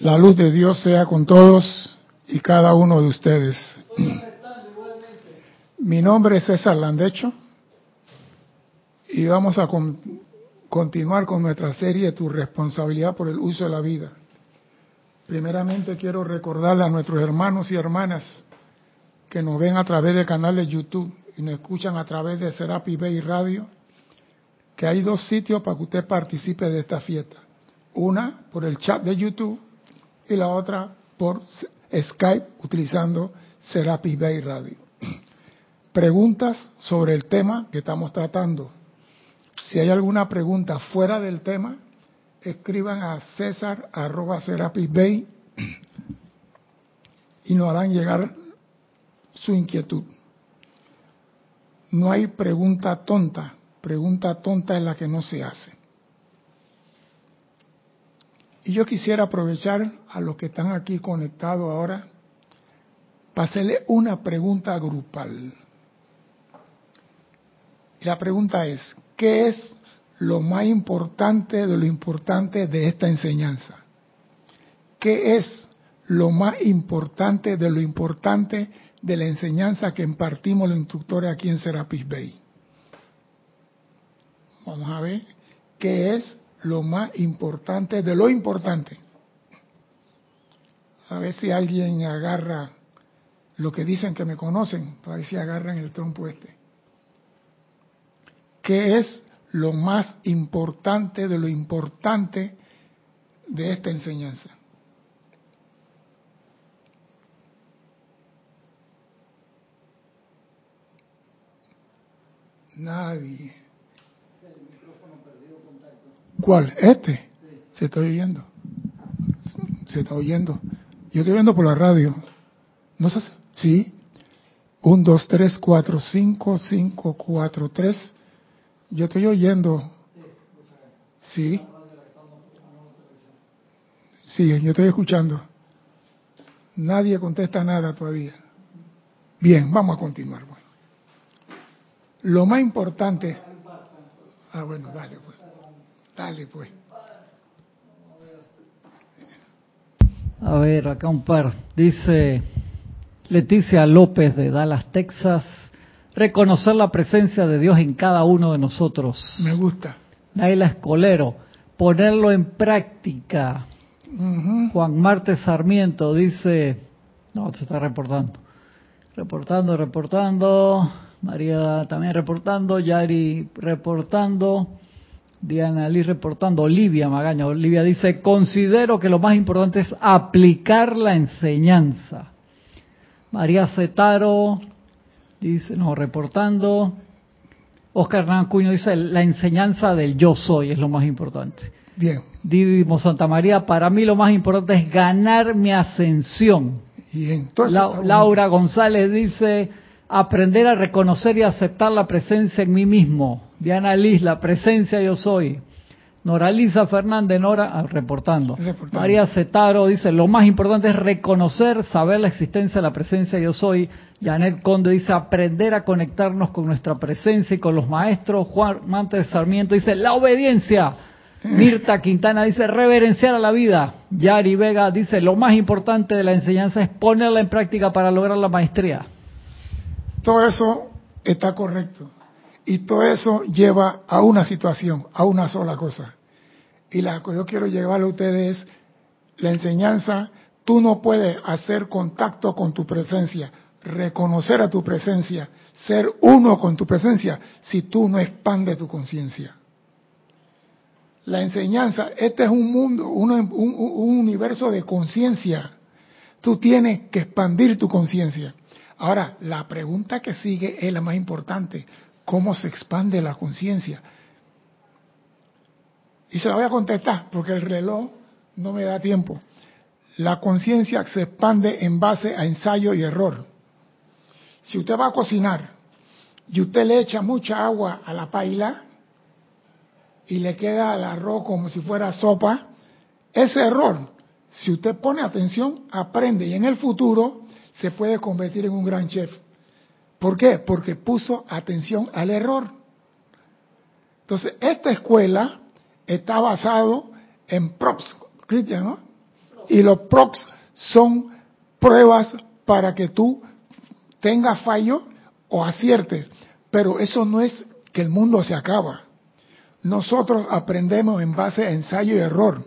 La luz de Dios sea con todos y cada uno de ustedes. Mi nombre es César Landecho y vamos a con- continuar con nuestra serie Tu responsabilidad por el uso de la vida. Primeramente quiero recordarle a nuestros hermanos y hermanas que nos ven a través de YouTube y nos escuchan a través de Serapi Bay Radio, que hay dos sitios para que usted participe de esta fiesta. Una por el chat de YouTube y la otra por Skype utilizando Serapi Bay Radio. Preguntas sobre el tema que estamos tratando. Si hay alguna pregunta fuera del tema, escriban a César arroba Serapis Bay y nos harán llegar su inquietud. No hay pregunta tonta, pregunta tonta es la que no se hace. Y yo quisiera aprovechar a los que están aquí conectados ahora para hacerle una pregunta grupal. Y la pregunta es, ¿qué es lo más importante de lo importante de esta enseñanza? ¿Qué es lo más importante de lo importante de la enseñanza que impartimos los instructores aquí en Serapis Bay? Vamos a ver qué es lo más importante de lo importante. A ver si alguien agarra lo que dicen que me conocen, para ver si agarran el trompo este. ¿Qué es lo más importante de lo importante de esta enseñanza? Nadie. ¿Cuál? ¿Este? Se está oyendo. Se está oyendo. Yo estoy oyendo por la radio. ¿No sé? Sí. Un, dos, tres, cuatro, cinco, cinco, cuatro, tres. Yo estoy oyendo. Sí. Sí, yo estoy escuchando. Nadie contesta nada todavía. Bien, vamos a continuar. Bueno. Lo más importante. Ah, bueno, dale pues. Dale pues. A ver, acá un par. Dice Leticia López de Dallas, Texas. Reconocer la presencia de Dios en cada uno de nosotros. Me gusta. Naila Escolero. Ponerlo en práctica. Ujú. Juan Marte Sarmiento dice. No, se está reportando. Reportando, reportando. María también reportando. Yari reportando. Diana Liz reportando, Olivia Magaña. Olivia dice, considero que lo más importante es aplicar la enseñanza. María Cetaro dice, no, reportando. Oscar Hernán Cuño dice, la enseñanza del yo soy es lo más importante. Bien. Didimo Santa María, para mí lo más importante es ganar mi ascensión. Entonces. La- bonito. Laura González dice, aprender a reconocer y aceptar la presencia en mí mismo. Diana Liz, la presencia yo soy. Noraliza Fernández, Nora, ah, reportando. Reportando. María Cetaro dice, lo más importante es reconocer, saber la existencia de la presencia yo soy. Janet Conde dice, aprender a conectarnos con nuestra presencia y con los maestros. Juan Mantes Sarmiento dice, la obediencia. Mirta Quintana dice, reverenciar a la vida. Yari Vega dice, lo más importante de la enseñanza es ponerla en práctica para lograr la maestría. Todo eso está correcto. Y todo eso lleva a una situación, a una sola cosa. Y la que yo quiero llevarle a ustedes es la enseñanza. Tú no puedes hacer contacto con tu presencia, reconocer a tu presencia, ser uno con tu presencia, si tú no expandes tu conciencia. La enseñanza, este es un mundo, un, un- un universo de conciencia. Tú tienes que expandir tu conciencia. Ahora, la pregunta que sigue es la más importante. ¿Cómo se expande la conciencia? Y se la voy a contestar porque el reloj no me da tiempo. La conciencia se expande en base a ensayo y error. Si usted va a cocinar y usted le echa mucha agua a la paila y le queda el arroz como si fuera sopa, ese error, si usted pone atención, aprende y en el futuro se puede convertir en un gran chef. ¿Por qué? Porque puso atención al error. Entonces, esta escuela está basado en props, Cristian, ¿no? Y los prox son pruebas para que tú tengas fallo o aciertes. Pero eso no es que el mundo se acaba. Nosotros aprendemos en base a ensayo y error.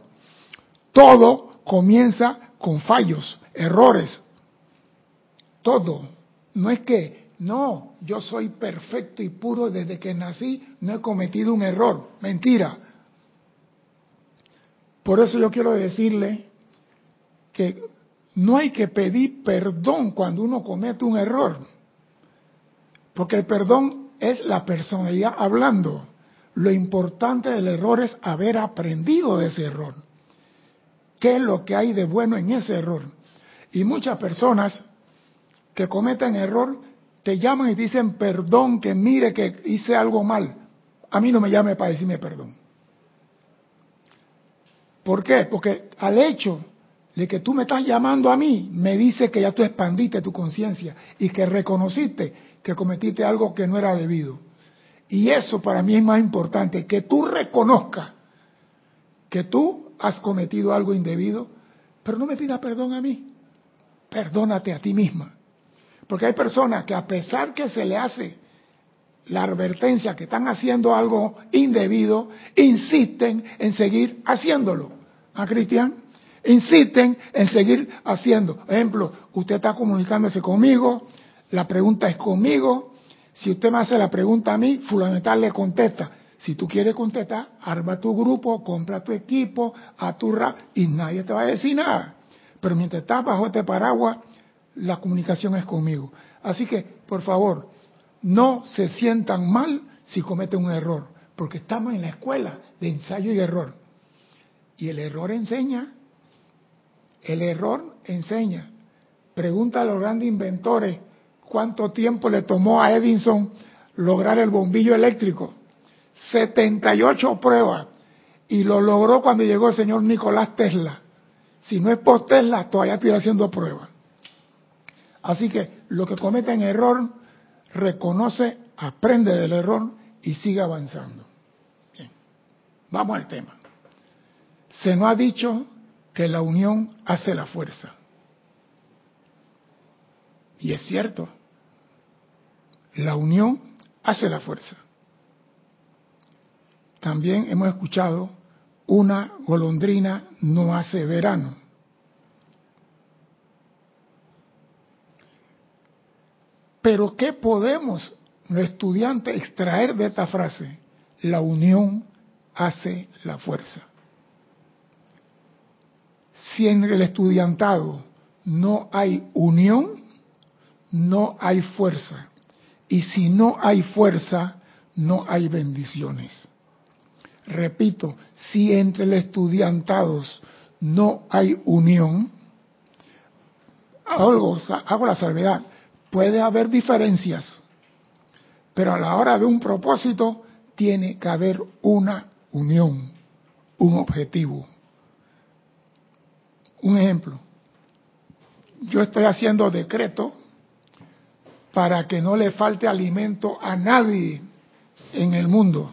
Todo comienza con fallos, errores. Todo. No es que, no, yo soy perfecto y puro desde que nací, no he cometido un error. Mentira. Por eso yo quiero decirle que no hay que pedir perdón cuando uno comete un error. Porque el perdón es la personalidad hablando. Lo importante del error es haber aprendido de ese error. ¿Qué es lo que hay de bueno en ese error? Y muchas personas que cometen error te llaman y dicen perdón, que mire que hice algo mal. A mí no me llame para decirme perdón. ¿Por qué? Porque al hecho de que tú me estás llamando a mí, me dice que ya tú expandiste tu conciencia y que reconociste que cometiste algo que no era debido. Y eso para mí es más importante, que tú reconozcas que tú has cometido algo indebido, pero no me pidas perdón a mí. Perdónate a ti misma. Porque hay personas que a pesar que se le hace la advertencia que están haciendo algo indebido, insisten en seguir haciéndolo. ¿A ¿Ah, Cristian? Insisten en seguir haciendo. Ejemplo, usted está comunicándose conmigo, la pregunta es conmigo. Si usted me hace la pregunta a mí, fulano le contesta. Si tú quieres contestar, arma tu grupo, compra tu equipo, a tu rap y nadie te va a decir nada. Pero mientras estás bajo este paraguas, la comunicación es conmigo. Así que, por favor, no se sientan mal si cometen un error, porque estamos en la escuela de ensayo y error. Y el error enseña. El error enseña. Pregunta a los grandes inventores cuánto tiempo le tomó a Edison lograr el bombillo eléctrico. 78 pruebas. Y lo logró cuando llegó el señor Nicolás Tesla. Si no es por Tesla, todavía estoy haciendo pruebas. Así que lo que comete en error, reconoce, aprende del error y sigue avanzando. Bien, vamos al tema. Se nos ha dicho que la unión hace la fuerza. Y es cierto, la unión hace la fuerza. También hemos escuchado, una golondrina no hace verano. Pero ¿qué podemos, los estudiantes, extraer de esta frase? La unión hace la fuerza. Si en el estudiantado no hay unión, no hay fuerza. Y si no hay fuerza, no hay bendiciones. Repito, si entre los estudiantados no hay unión, hago, hago la salvedad, Puede haber diferencias, pero a la hora de un propósito tiene que haber una unión, un objetivo. Un ejemplo, yo estoy haciendo decreto para que no le falte alimento a nadie en el mundo.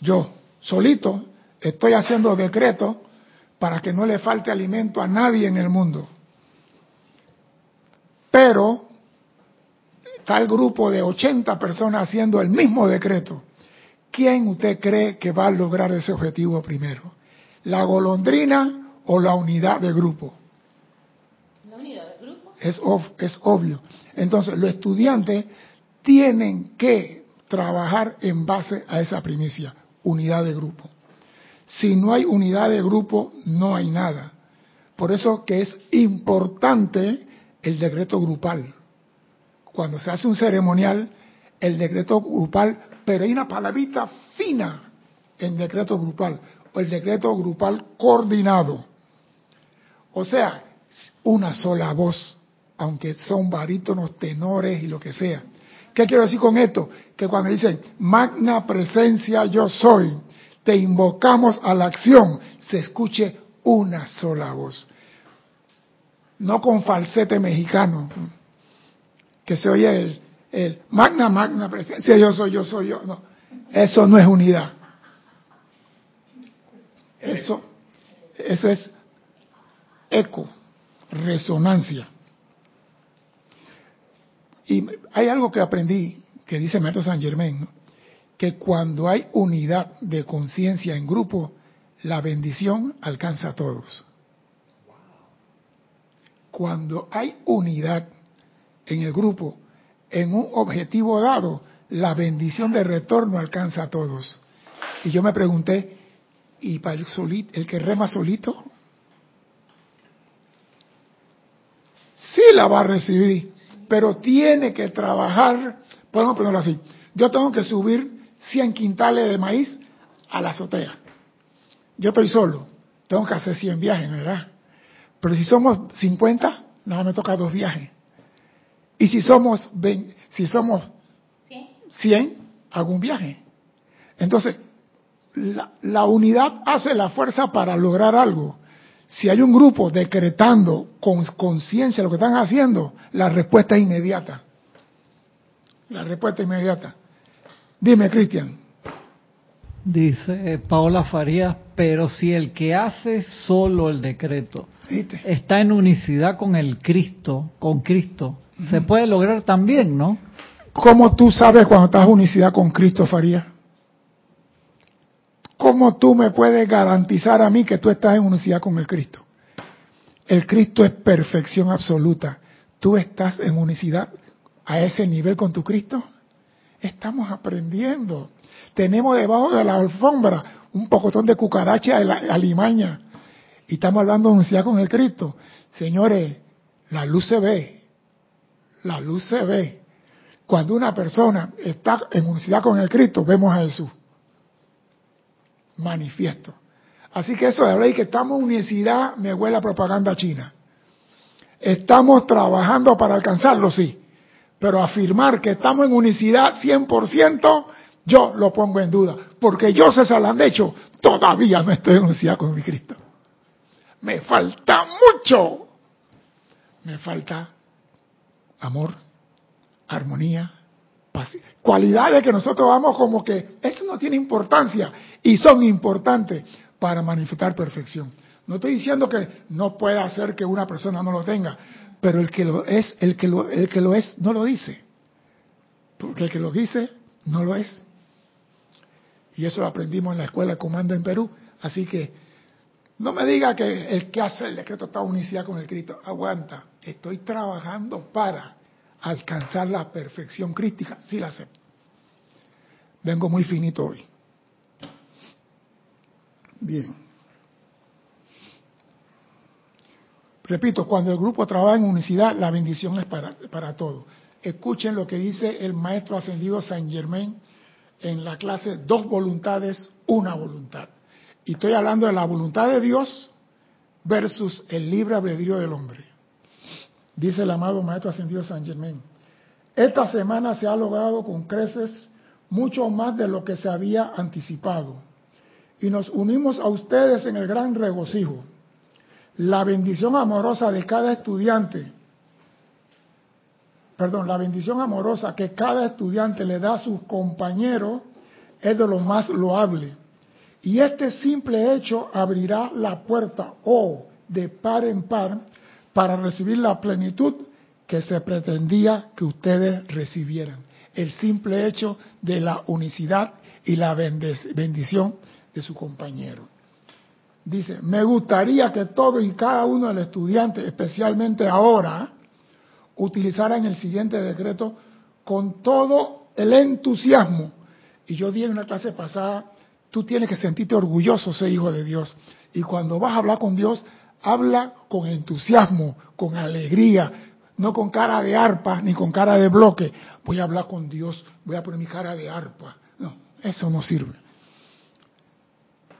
Yo, solito, estoy haciendo decreto para que no le falte alimento a nadie en el mundo. Pero el grupo de 80 personas haciendo el mismo decreto. ¿Quién usted cree que va a lograr ese objetivo primero? ¿La golondrina o la unidad de grupo? ¿La unidad de grupo? Es, es obvio. Entonces, los estudiantes tienen que trabajar en base a esa primicia, unidad de grupo. Si no hay unidad de grupo, no hay nada. Por eso que es importante el decreto grupal. Cuando se hace un ceremonial, el decreto grupal, pero hay una palabrita fina en decreto grupal, o el decreto grupal coordinado. O sea, una sola voz, aunque son barítonos, tenores y lo que sea. ¿Qué quiero decir con esto? Que cuando dicen, magna presencia yo soy, te invocamos a la acción, se escuche una sola voz no con falsete mexicano, que se oye el, el magna, magna presencia, yo soy, yo soy yo. No, eso no es unidad. Eso, eso es eco, resonancia. Y hay algo que aprendí, que dice Maestro San Germain, que cuando hay unidad de conciencia en grupo, la bendición alcanza a todos. Cuando hay unidad en el grupo, en un objetivo dado, la bendición de retorno alcanza a todos. Y yo me pregunté, ¿y para el, solito, el que rema solito? Sí la va a recibir, pero tiene que trabajar, podemos ponerlo así, yo tengo que subir 100 quintales de maíz a la azotea. Yo estoy solo, tengo que hacer 100 viajes, ¿verdad? Pero si somos 50, nada me toca dos viajes. Y si somos 20, si somos 100, hago un viaje. Entonces, la, la, unidad hace la fuerza para lograr algo. Si hay un grupo decretando con conciencia lo que están haciendo, la respuesta es inmediata. La respuesta es inmediata. Dime, Cristian. Dice Paola Farías, pero si el que hace solo el decreto ¿Viste? está en unicidad con el Cristo, con Cristo, se puede lograr también, ¿no? ¿Cómo tú sabes cuando estás en unicidad con Cristo, Farías? ¿Cómo tú me puedes garantizar a mí que tú estás en unicidad con el Cristo? El Cristo es perfección absoluta. ¿Tú estás en unicidad a ese nivel con tu Cristo? Estamos aprendiendo. Tenemos debajo de la alfombra un pocotón de cucaracha de la alimaña. Y estamos hablando de unicidad con el Cristo. Señores, la luz se ve. La luz se ve. Cuando una persona está en unicidad con el Cristo, vemos a Jesús. Manifiesto. Así que eso de hablar que estamos en unicidad me huele a propaganda china. Estamos trabajando para alcanzarlo, sí. Pero afirmar que estamos en unicidad 100%, yo lo pongo en duda. Porque yo, César Landecho, todavía no estoy en unicidad con mi Cristo. Me falta mucho. Me falta amor, armonía. Cualidades que nosotros vamos como que eso no tiene importancia y son importantes para manifestar perfección. No estoy diciendo que no pueda hacer que una persona no lo tenga, pero el que lo es, el que lo, el que lo es, no lo dice. Porque el que lo dice, no lo es. Y eso lo aprendimos en la escuela de comando en Perú. Así que no me diga que el que hace el decreto está unicidad con el Cristo. Aguanta. Estoy trabajando para alcanzar la perfección crítica. Sí la acepto. Vengo muy finito hoy. Bien. Repito, cuando el grupo trabaja en unicidad, la bendición es para, para todos. Escuchen lo que dice el maestro ascendido Saint Germain en la clase Dos voluntades, una voluntad. Y estoy hablando de la voluntad de Dios versus el libre albedrío del hombre. Dice el amado maestro ascendido Saint Germain. Esta semana se ha logrado con creces mucho más de lo que se había anticipado. Y nos unimos a ustedes en el gran regocijo la bendición amorosa de cada estudiante, perdón, la bendición amorosa que cada estudiante le da a sus compañeros es de lo más loable. Y este simple hecho abrirá la puerta o de par en par para recibir la plenitud que se pretendía que ustedes recibieran. El simple hecho de la unicidad y la bendición de su compañero. Dice, me gustaría que todo y cada uno de los estudiantes, especialmente ahora, utilizaran el siguiente decreto con todo el entusiasmo. Y yo dije en una clase pasada, tú tienes que sentirte orgulloso, ser hijo de Dios. Y cuando vas a hablar con Dios, habla con entusiasmo, con alegría, no con cara de arpa ni con cara de bloque. Voy a hablar con Dios, voy a poner mi cara de arpa. No, eso no sirve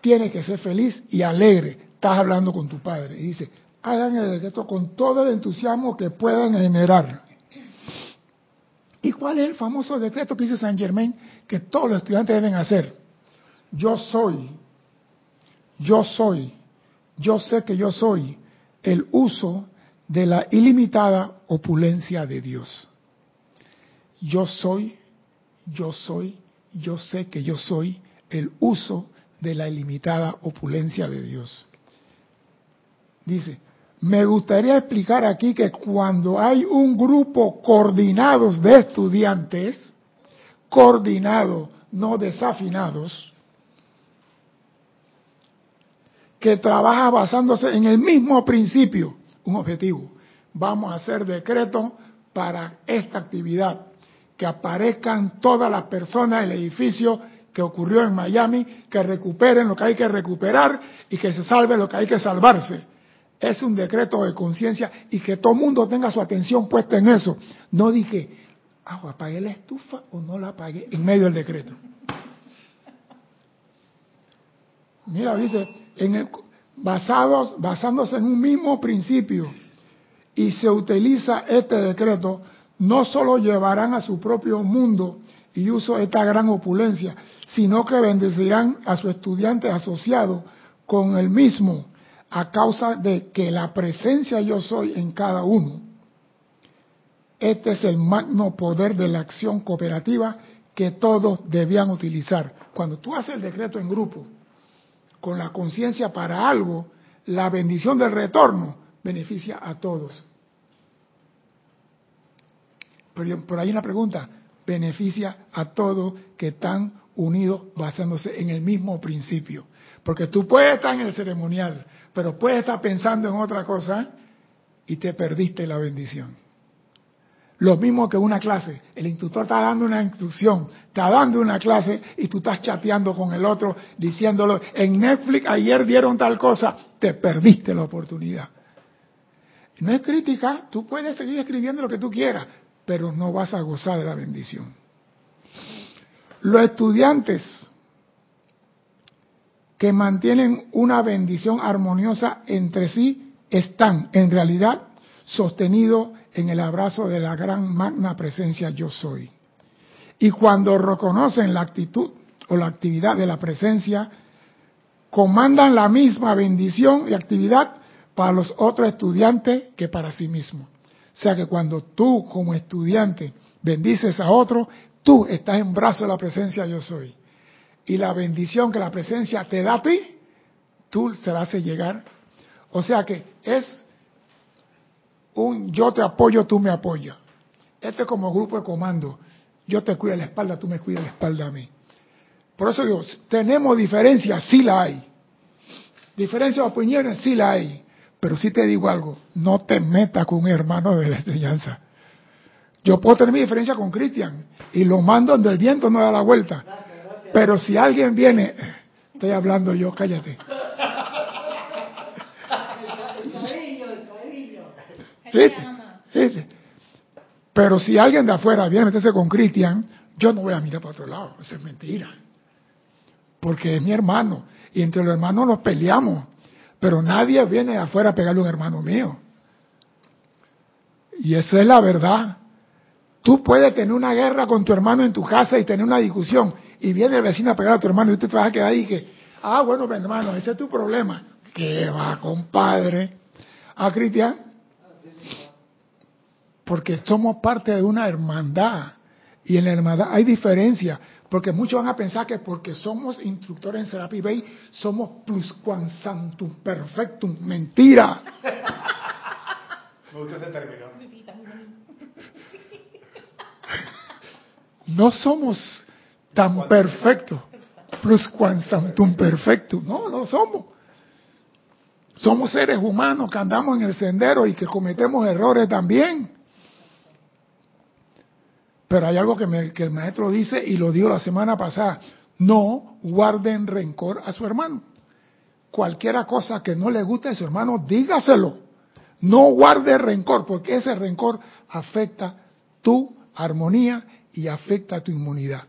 tienes que ser feliz y alegre. Estás hablando con tu padre. Y dice, hagan el decreto con todo el entusiasmo que puedan generar. ¿Y cuál es el famoso decreto que dice San Germain que todos los estudiantes deben hacer? Yo soy, yo soy, yo sé que yo soy el uso de la ilimitada opulencia de Dios. Yo soy, yo soy, yo sé que yo soy el uso de la ilimitada opulencia de Dios. Dice, me gustaría explicar aquí que cuando hay un grupo coordinados de estudiantes, coordinados, no desafinados, que trabaja basándose en el mismo principio, un objetivo. Vamos a hacer decreto para esta actividad, que aparezcan todas las personas del edificio que ocurrió en Miami, que recuperen lo que hay que recuperar y que se salve lo que hay que salvarse. Es un decreto de conciencia y que todo el mundo tenga su atención puesta en eso. No dije, ah, apagué la estufa o no la apagué en medio del decreto. Mira, dice, en basados, basándose en un mismo principio y se utiliza este decreto, no solo llevarán a su propio mundo y uso esta gran opulencia, sino que bendecirán a su estudiante asociado con el mismo a causa de que la presencia yo soy en cada uno. Este es el magno poder de la acción cooperativa que todos debían utilizar. Cuando tú haces el decreto en grupo, con la conciencia para algo, la bendición del retorno beneficia a todos. Pero por ahí una pregunta, beneficia a todos que están unidos basándose en el mismo principio. Porque tú puedes estar en el ceremonial, pero puedes estar pensando en otra cosa y te perdiste la bendición. Lo mismo que una clase. El instructor está dando una instrucción, está dando una clase y tú estás chateando con el otro diciéndolo, en Netflix ayer dieron tal cosa, te perdiste la oportunidad. No es crítica, tú puedes seguir escribiendo lo que tú quieras, pero no vas a gozar de la bendición. Los estudiantes que mantienen una bendición armoniosa entre sí están en realidad sostenidos en el abrazo de la gran magna presencia yo soy. Y cuando reconocen la actitud o la actividad de la presencia, comandan la misma bendición y actividad para los otros estudiantes que para sí mismos. O sea que cuando tú como estudiante bendices a otro, tú estás en brazo de la presencia yo soy. Y la bendición que la presencia te da a ti, tú se la haces llegar. O sea que es un yo te apoyo, tú me apoyas. Este es como grupo de comando. Yo te cuido la espalda, tú me cuidas la espalda a mí. Por eso digo, tenemos diferencias, sí la hay. Diferencias de opiniones, sí la hay. Pero sí te digo algo, no te metas con un hermano de la enseñanza. Yo puedo tener mi diferencia con Cristian y lo mando donde el viento no da la vuelta. Pero si alguien viene, estoy hablando yo, cállate. Pero si alguien de afuera viene a meterse con Cristian, yo no voy a mirar para otro lado. Eso es mentira. Porque es mi hermano. Y entre los hermanos nos peleamos. Pero nadie viene de afuera a pegarle a un hermano mío. Y esa es la verdad. Tú puedes tener una guerra con tu hermano en tu casa y tener una discusión. Y viene el vecino a pegar a tu hermano y tú te vas a quedar ahí que, ah, bueno, hermano, ese es tu problema. ¿Qué va, compadre? ¿A Cristian? Porque somos parte de una hermandad. Y en la hermandad hay diferencia, porque muchos van a pensar que porque somos instructores en Serapi Bay, somos plus quan santum perfectum. Mentira. Me gusta ese término. No somos tan perfectos. Plus quan santum perfectum. No, no somos. Somos seres humanos que andamos en el sendero y que cometemos errores también. Pero hay algo que, el maestro dice y lo dijo la semana pasada. No guarden rencor a su hermano. Cualquiera cosa que no le guste a su hermano, dígaselo. No guarde rencor, porque ese rencor afecta tu armonía y afecta tu inmunidad.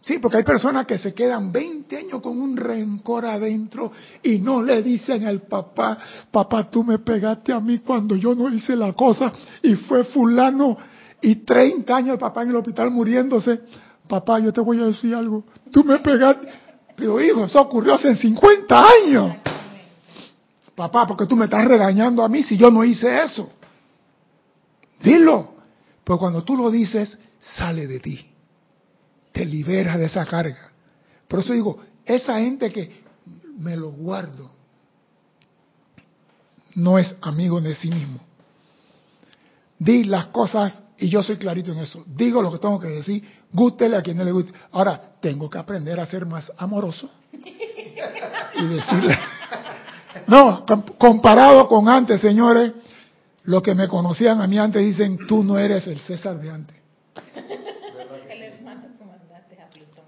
Sí, porque hay personas que se quedan 20 años con un rencor adentro y no le dicen al papá, papá, tú me pegaste a mí cuando yo no hice la cosa y fue fulano y 30 años el papá en el hospital muriéndose. Papá, yo te voy a decir algo. Tú me pegaste. Pero hijo, eso ocurrió hace 50 años. Papá, porque tú me estás regañando a mí si yo no hice eso. Dilo. Pero cuando tú lo dices, sale de ti. Te liberas de esa carga. Por eso digo, esa gente que me lo guardo. no es amigo de sí mismo. Di las cosas, y yo soy clarito en eso, digo lo que tengo que decir, gústele a quien no le guste. Ahora, tengo que aprender a ser más amoroso y decirle... No, comparado con antes, señores, los que me conocían a mí antes dicen, tú no eres el César de antes. El hermano comandante a Plutón.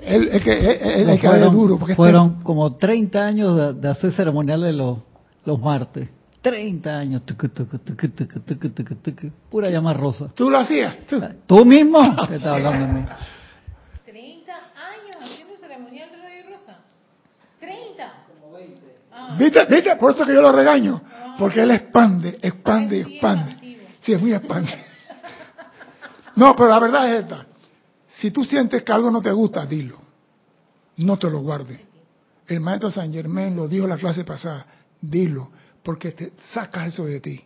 Que, cae fueron, duro. Porque este- fueron como 30 años de, de hacer ceremoniales los, los martes. 30 años. Tucu, tucu, tucu, tucu, tucu, tucu, tucu. Pura llama rosa. ¿Tú lo hacías? ¿Tú? ¿Tú mismo? ¿Qué estás hablando de mí? 30 años haciendo ceremonial de Radio Rosa. 30. Como 20. Ah, ¿Viste? ¿Viste? Por eso que yo lo regaño. Porque él expande, expande expande. Sí, es muy expansivo. No, pero la verdad es esta. Si tú sientes que algo no te gusta, dilo. No te lo guardes. El maestro San Germán lo dijo en la clase pasada. Dilo, porque te sacas eso de ti.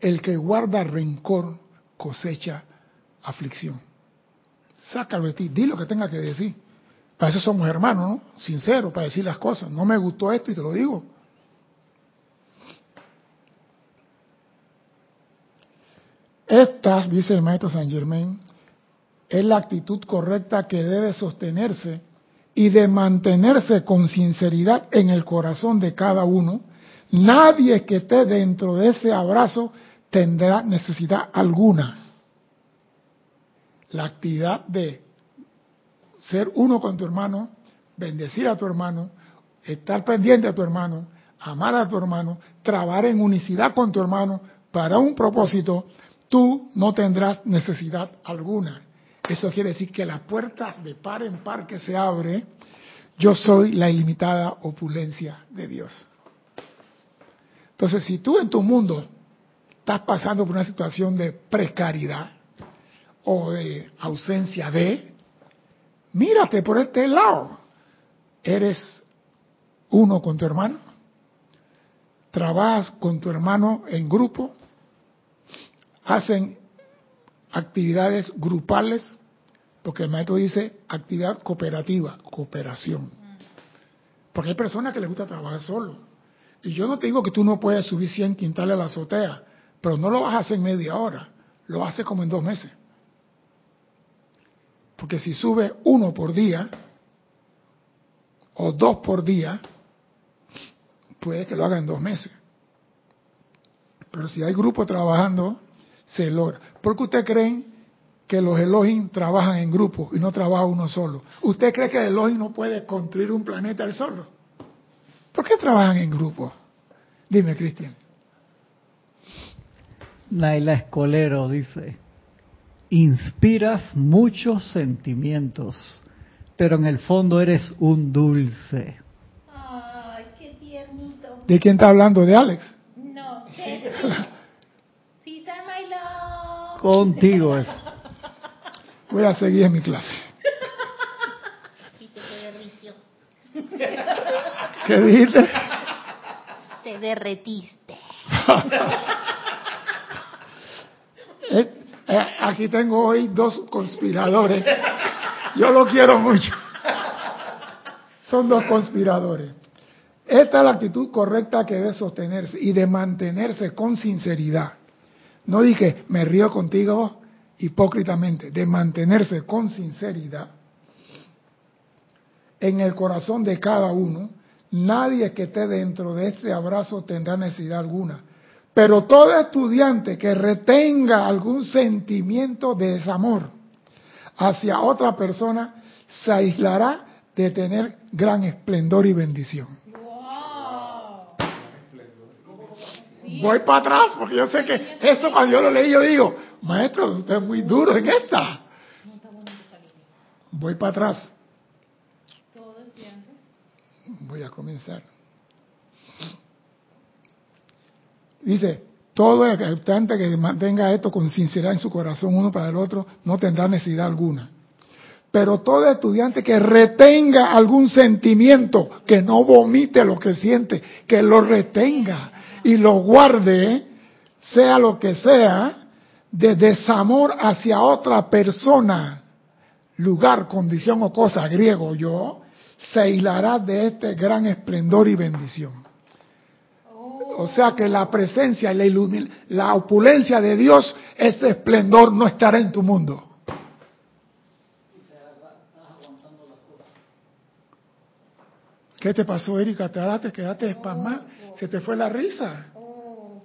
El que guarda rencor cosecha aflicción. Sácalo de ti. Di lo que tenga que decir. Para eso somos hermanos, ¿no? Sinceros, para decir las cosas. No me gustó esto y te lo digo. Esta, dice el maestro San Germain, es la actitud correcta que debe sostenerse y de mantenerse con sinceridad en el corazón de cada uno. Nadie que esté dentro de ese abrazo tendrá necesidad alguna. La actividad de ser uno con tu hermano, bendecir a tu hermano, estar pendiente a tu hermano, amar a tu hermano, trabajar en unicidad con tu hermano para un propósito, tú no tendrás necesidad alguna. Eso quiere decir que las puertas de par en par que se abre, yo soy la ilimitada opulencia de Dios. Entonces, si tú en tu mundo estás pasando por una situación de precariedad o de ausencia de, mírate por este lado. Eres uno con tu hermano, trabajas con tu hermano en grupo, hacen actividades grupales, porque el maestro dice actividad cooperativa, cooperación. Porque hay personas que les gusta trabajar solo. Y yo no te digo que tú no puedes subir 100 quintales a la azotea, pero no lo vas a hacer en media hora, lo haces como en dos meses. Porque si sube uno por día o dos por día, puede que lo haga en dos meses. Pero si hay grupo trabajando, se logra. ¿Por qué usted creen que los Elohim trabajan en grupo y no trabaja uno solo? ¿Usted cree que el Elohim no puede construir un planeta él solo? ¿Por qué trabajan en grupo? Dime, Cristian. Naila Escolero dice, inspiras muchos sentimientos, pero en el fondo eres un dulce. Ay, qué tiernito. ¿De quién está hablando? ¿De Alex? No. Contigo es. Voy a seguir en mi clase. Y te derritió. ¿Qué dijiste? Te derretiste. Eh, eh, aquí tengo hoy dos conspiradores. Yo lo quiero mucho. Son dos conspiradores. Esta es la actitud correcta que debe sostenerse y de mantenerse con sinceridad. No dije, me río contigo hipócritamente, de mantenerse con sinceridad en el corazón de cada uno. Nadie que esté dentro de este abrazo tendrá necesidad alguna. Pero todo estudiante que retenga algún sentimiento de desamor hacia otra persona se aislará de tener gran esplendor y bendición. Voy para atrás porque yo sé que eso cuando yo lo leí yo digo, maestro, usted es muy duro en esta. Voy para atrás. Voy a comenzar. Dice, todo estudiante que mantenga esto con sinceridad en su corazón uno para el otro no tendrá necesidad alguna. Pero todo estudiante que retenga algún sentimiento, que no vomite lo que siente, que lo retenga y lo guarde, sea lo que sea, de desamor hacia otra persona, lugar, condición o cosa, griego yo, se hilará de este gran esplendor y bendición. O sea que la presencia y la, la opulencia de Dios, ese esplendor no estará en tu mundo. ¿Qué te pasó, Erika? ¿Te te quedaste espasmada? ¿Se te fue la risa? Oh.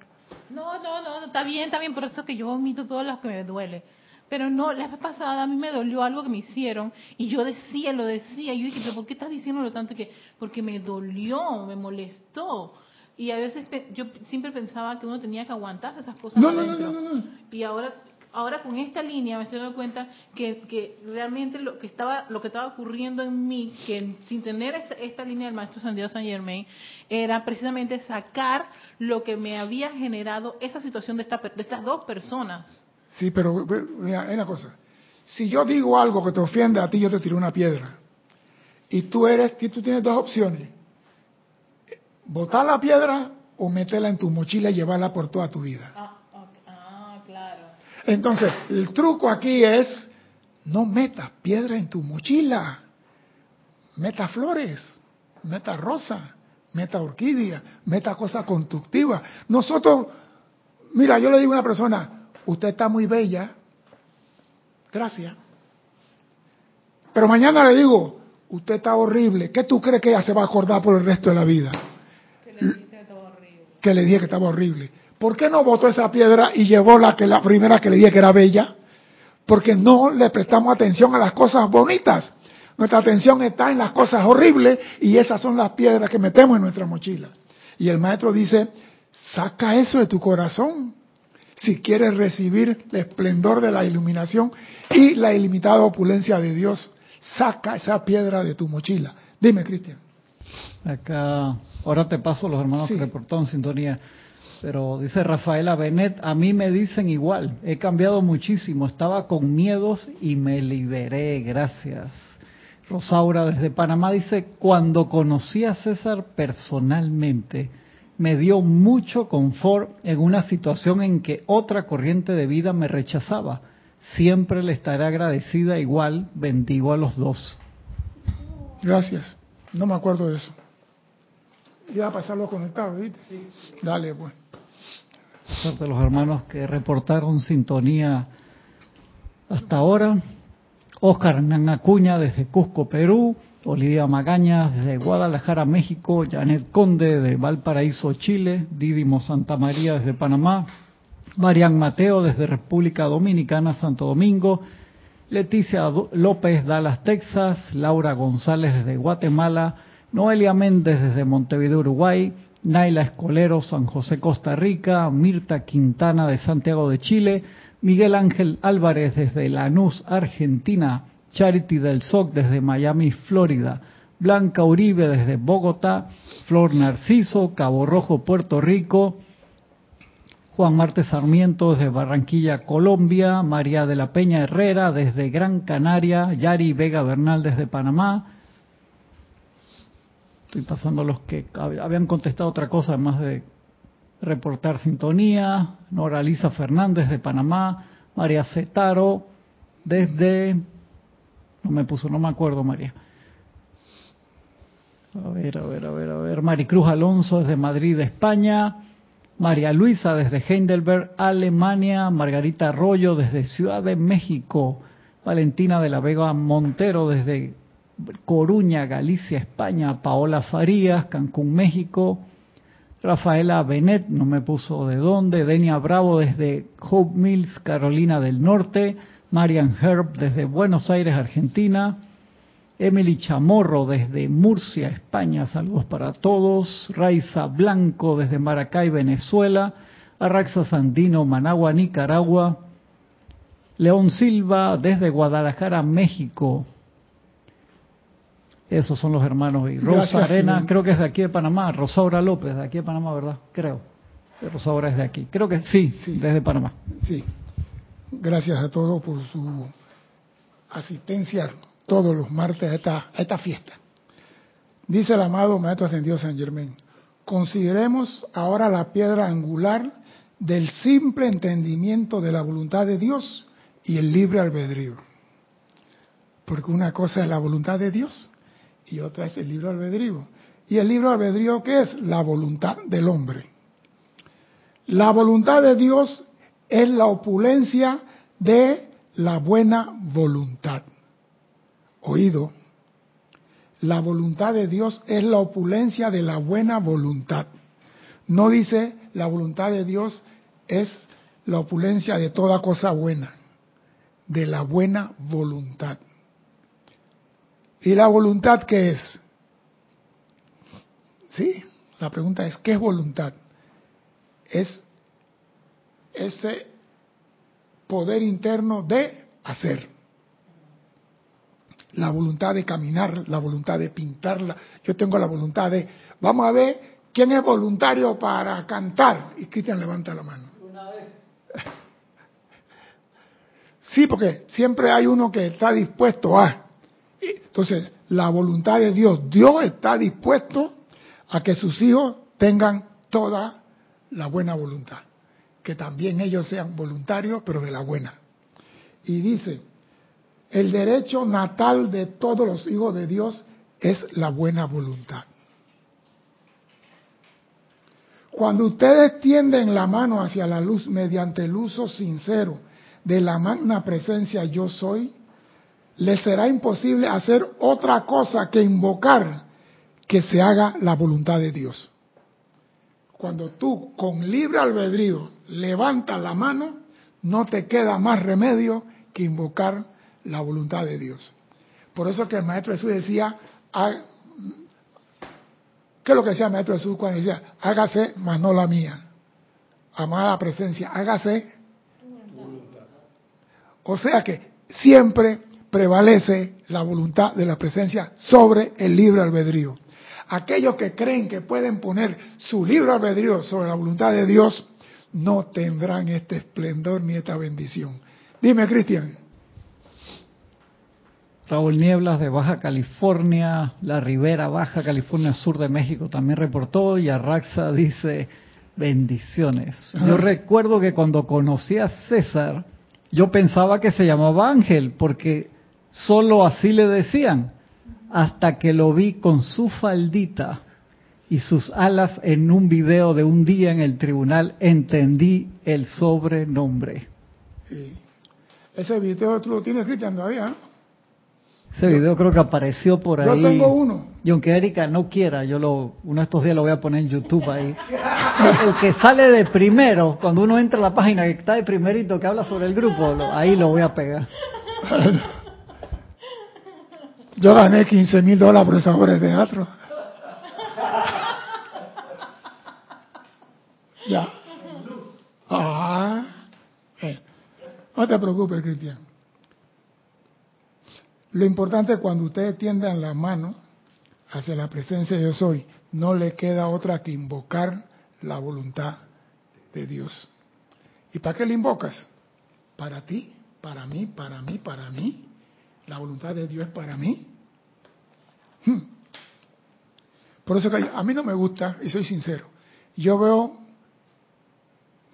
No, no, no, está bien, está bien, por eso que yo omito todo lo que me duele. Pero no, la vez pasada a mí me dolió algo que me hicieron y yo decía, lo decía, y yo dije, pero ¿por qué estás diciéndolo tanto? que Porque me dolió, me molestó. Y a veces yo siempre pensaba que uno tenía que aguantarse esas cosas No, no, no, adentro. no, no, no. Y ahora ahora con esta línea me estoy dando cuenta que, que realmente lo que estaba lo que estaba ocurriendo en mí, que sin tener esta, esta línea del maestro San Diego San Germain, era precisamente sacar lo que me había generado esa situación de, esta, de estas dos personas. Sí, pero mira, hay una cosa. Si yo digo algo que te ofende a ti, yo te tiro una piedra. Y tú eres, y tú tienes dos opciones. Botar la piedra o meterla en tu mochila y llevarla por toda tu vida. Ah, ah claro. Entonces, el truco aquí es, no metas piedra en tu mochila. Meta flores, meta rosa, meta orquídea, meta cosas constructivas. Nosotros, mira, yo le digo a una persona, usted está muy bella, gracias. Pero mañana le digo, usted está horrible, ¿qué tú crees que ella se va a acordar por el resto de la vida? Que le dijiste todo horrible. que le dije que estaba horrible. ¿Por qué no botó esa piedra y llevó la que la primera que le dije que era bella? Porque no le prestamos atención a las cosas bonitas. Nuestra atención está en las cosas horribles y esas son las piedras que metemos en nuestra mochila. Y el maestro dice, saca eso de tu corazón si quieres recibir el esplendor de la iluminación y la ilimitada opulencia de Dios. Saca esa piedra de tu mochila. Dime, Cristian. Acá, ahora te paso los hermanos Sí. que reportaron sintonía. Pero dice Rafaela Benet, a mí me dicen igual, he cambiado muchísimo, estaba con miedos y me liberé, gracias. Rosaura desde Panamá dice, cuando conocí a César personalmente, me dio mucho confort en una situación en que otra corriente de vida me rechazaba. Siempre le estaré agradecida igual, bendigo a los dos. Gracias. No me acuerdo de eso. Iba a pasarlo conectado, ¿viste? Dale, pues. A los hermanos que reportaron sintonía hasta ahora. Oscar Hernán Acuña desde Cusco, Perú. Olivia Magaña desde Guadalajara, México. Janet Conde de Valparaíso, Chile. Didimo Santa María desde Panamá. Marian Mateo desde República Dominicana, Santo Domingo. Leticia López, Dallas, Texas. Laura González desde Guatemala. Noelia Méndez desde Montevideo, Uruguay. Naila Escolero, San José, Costa Rica. Mirta Quintana de Santiago de Chile. Miguel Ángel Álvarez desde Lanús, Argentina. Charity del SOC desde Miami, Florida. Blanca Uribe desde Bogotá. Flor Narciso, Cabo Rojo, Puerto Rico. Juan Marte Sarmiento desde Barranquilla, Colombia, María de la Peña Herrera desde Gran Canaria, Yari Vega Bernal desde Panamá. Estoy pasando los que hab- habían contestado otra cosa además de reportar sintonía. Nora Lisa Fernández de Panamá, María Cetaro desde... No me puso, no me acuerdo María. A ver, a ver, a ver, a ver. Maricruz Alonso desde Madrid, España. María Luisa desde Heidelberg, Alemania. Margarita Arroyo desde Ciudad de México. Valentina de la Vega Montero desde Coruña, Galicia, España. Paola Farías, Cancún, México. Rafaela Benet, no me puso de dónde. Denia Bravo desde Hope Mills, Carolina del Norte. Marian Herb desde Buenos Aires, Argentina. Emily Chamorro desde Murcia, España, saludos para todos. Raiza Blanco desde Maracay, Venezuela. Arraxa Sandino, Managua, Nicaragua. León Silva desde Guadalajara, México. Esos son los hermanos. Y Rosa Gracias, Arena, creo que es de aquí de Panamá. Rosaura López, de aquí de Panamá, ¿verdad? Creo. Rosaura es de aquí. Creo que sí, Sí. desde Panamá. Sí. Gracias a todos por su asistencia todos los martes a esta, a esta fiesta. Dice el amado Maestro Ascendido San Germain, consideremos ahora la piedra angular del simple entendimiento de la voluntad de Dios y el libre albedrío. Porque una cosa es la voluntad de Dios y otra es el libro albedrío. ¿Y el libro albedrío qué es? La voluntad del hombre. La voluntad de Dios es la opulencia de la buena voluntad. Oído, la voluntad de Dios es la opulencia de la buena voluntad. No dice la voluntad de Dios es la opulencia de toda cosa buena, de la buena voluntad. ¿Y la voluntad qué es? Sí, la pregunta es, ¿qué es voluntad? Es ese poder interno de hacer. La voluntad de caminar, la voluntad de pintarla. Yo tengo la voluntad de, vamos a ver quién es voluntario para cantar. Y Cristian levanta la mano. Sí, porque siempre hay uno que está dispuesto a. Entonces, la voluntad de Dios, Dios está dispuesto a que sus hijos tengan toda la buena voluntad que también ellos sean voluntarios, pero de la buena. Y dice, el derecho natal de todos los hijos de Dios es la buena voluntad. Cuando ustedes tienden la mano hacia la luz mediante el uso sincero de la magna presencia yo soy, les será imposible hacer otra cosa que invocar que se haga la voluntad de Dios. Cuando tú con libre albedrío levantas la mano, no te queda más remedio que invocar la voluntad de Dios. Por eso que el Maestro Jesús decía, ¿qué es lo que decía el Maestro Jesús cuando decía, hágase, mas no la mía? Amada presencia, hágase. O sea que siempre prevalece la voluntad de la presencia sobre el libre albedrío aquellos que creen que pueden poner su libro albedrío sobre la voluntad de Dios, no tendrán este esplendor ni esta bendición. Dime, Cristian. Raúl Nieblas de Baja California, la Ribera Baja California Sur de México también reportó y Arraxa dice bendiciones. Yo recuerdo que cuando conocí a César, yo pensaba que se llamaba Ángel porque solo así le decían hasta que lo vi con su faldita y sus alas en un video de un día en el tribunal, entendí el sobrenombre. Ese video tú lo tienes, Cristian, todavía. Ese video creo que apareció por ahí. Yo tengo uno. Y aunque Erika no quiera, yo lo, uno de estos días lo voy a poner en YouTube ahí. El que sale de primero, cuando uno entra a la página que está de primerito, que habla sobre el grupo, ahí lo voy a pegar. Yo gané 15 mil dólares por esa obra de teatro. ya. Ah. Eh. No te preocupes, Cristian. Lo importante es cuando ustedes tiendan la mano hacia la presencia de yo soy, no le queda otra que invocar la voluntad de Dios. ¿Y para qué le invocas? Para ti, para mí, para mí, para mí. La voluntad de Dios es para mí. Hmm. Por eso que a mí no me gusta, y soy sincero, yo veo,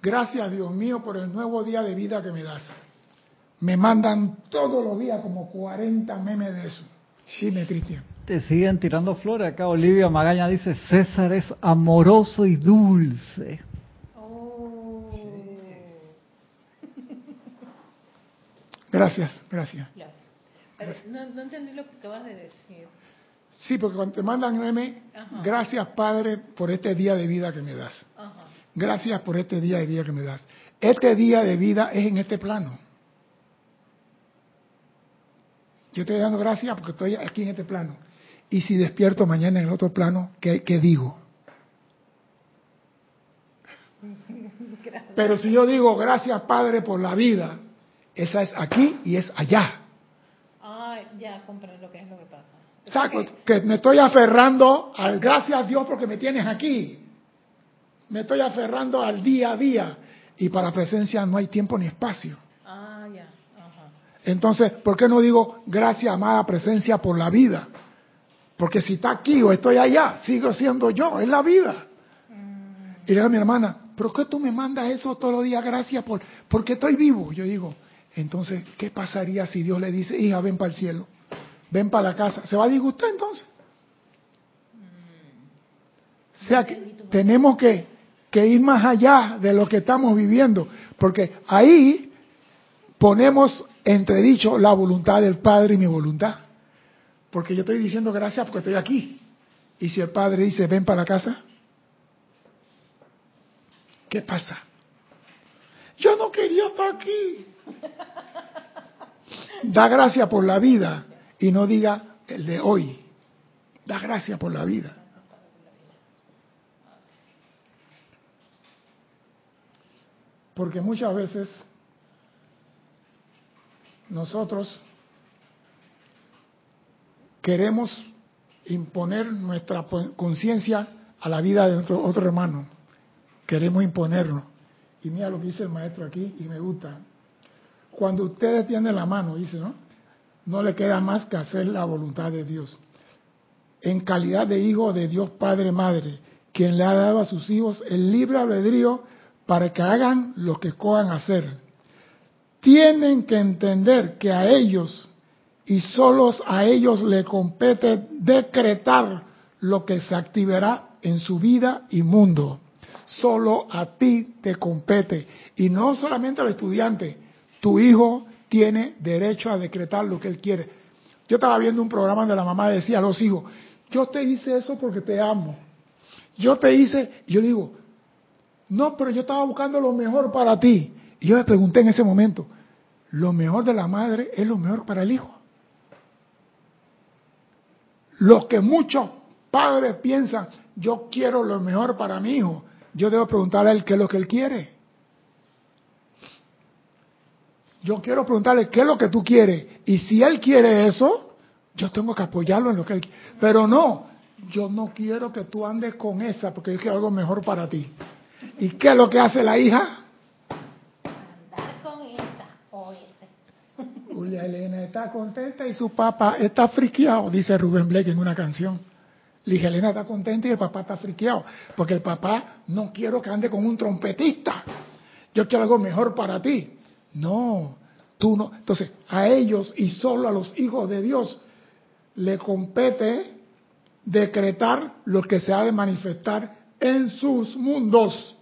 gracias Dios mío por el nuevo día de vida que me das. Me mandan todos los días como 40 memes de eso. Sí, me Cristian. Te siguen tirando flores. Acá Olivia Magaña dice, César es amoroso y dulce. Oh. Gracias, gracias. No, entendí lo que acabas de decir. Sí, porque cuando te mandan gracias Padre por este día de vida que me das. Gracias por este día de vida que me das. Este día de vida es en este plano. Yo estoy dando gracias porque estoy aquí en este plano. Y si despierto mañana en el otro plano, ¿qué, qué digo? Pero si yo digo gracias Padre por la vida, esa es aquí y es allá ya comprendo lo que es lo que pasa. Que me estoy aferrando al gracias a Dios porque me tienes aquí. Me estoy aferrando al día a día. Y para presencia no hay tiempo ni espacio. Ah, ya. Entonces, ¿por qué no digo gracias, amada presencia, por la vida? Porque si está aquí o estoy allá, sigo siendo yo, es la vida. Mm. Y le digo a mi hermana, ¿pero qué tú me mandas eso todos los días? Gracias por, porque estoy vivo. Yo digo, entonces, ¿qué pasaría si Dios le dice, hija, ven para el cielo, ven para la casa? ¿Se va a disgustar entonces? Mm. O sea que tenemos que, que ir más allá de lo que estamos viviendo, porque ahí ponemos entredicho la voluntad del Padre y mi voluntad. Porque yo estoy diciendo gracias porque estoy aquí. Y si el Padre dice, ven para la casa, ¿qué pasa? Yo no quería estar aquí. Da gracias por la vida y no diga el de hoy. Da gracias por la vida. Porque muchas veces nosotros queremos imponer nuestra conciencia a la vida de otro, otro hermano. Queremos imponerlo. Y mira lo que dice el maestro aquí y me gusta. Cuando ustedes tienen la mano, dice, ¿no? No le queda más que hacer la voluntad de Dios. En calidad de hijo de Dios Padre Madre, quien le ha dado a sus hijos el libre albedrío para que hagan lo que cojan hacer. Tienen que entender que a ellos y solos a ellos le compete decretar lo que se activará en su vida y mundo. Solo a ti te compete. Y no solamente al estudiante, tu hijo tiene derecho a decretar lo que él quiere. Yo estaba viendo un programa donde la mamá decía a los hijos, yo te hice eso porque te amo. Yo te hice, y yo digo, no, pero yo estaba buscando lo mejor para ti. Y yo le pregunté en ese momento, lo mejor de la madre es lo mejor para el hijo. Lo que muchos padres piensan, yo quiero lo mejor para mi hijo, yo debo preguntarle a él qué es lo que él quiere. Yo quiero preguntarle qué es lo que tú quieres. Y si él quiere eso, yo tengo que apoyarlo en lo que él quiere. Pero no, yo no quiero que tú andes con esa porque yo quiero algo mejor para ti. ¿Y qué es lo que hace la hija? Andar con esa o ese. Julia Elena está contenta y su papá está friqueado, dice Rubén Blake en una canción. Ligia Elena está contenta y el papá está friqueado, porque el papá no quiero que ande con un trompetista. Yo quiero algo mejor para ti. No, tú no. Entonces, a ellos y solo a los hijos de Dios le compete decretar lo que se ha de manifestar en sus mundos.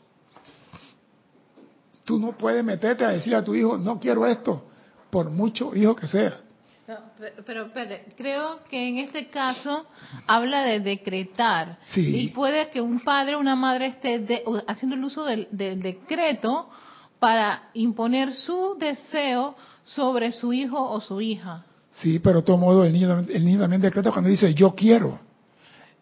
Tú no puedes meterte a decir a tu hijo, no quiero esto, por mucho hijo que sea. No, pero, espérate, creo que en este caso habla de decretar. Sí. Y puede que un padre o una madre esté de- haciendo el uso del, del decreto para imponer su deseo sobre su hijo o su hija. Sí, pero de todo modo el niño, el niño también decreta cuando dice yo quiero.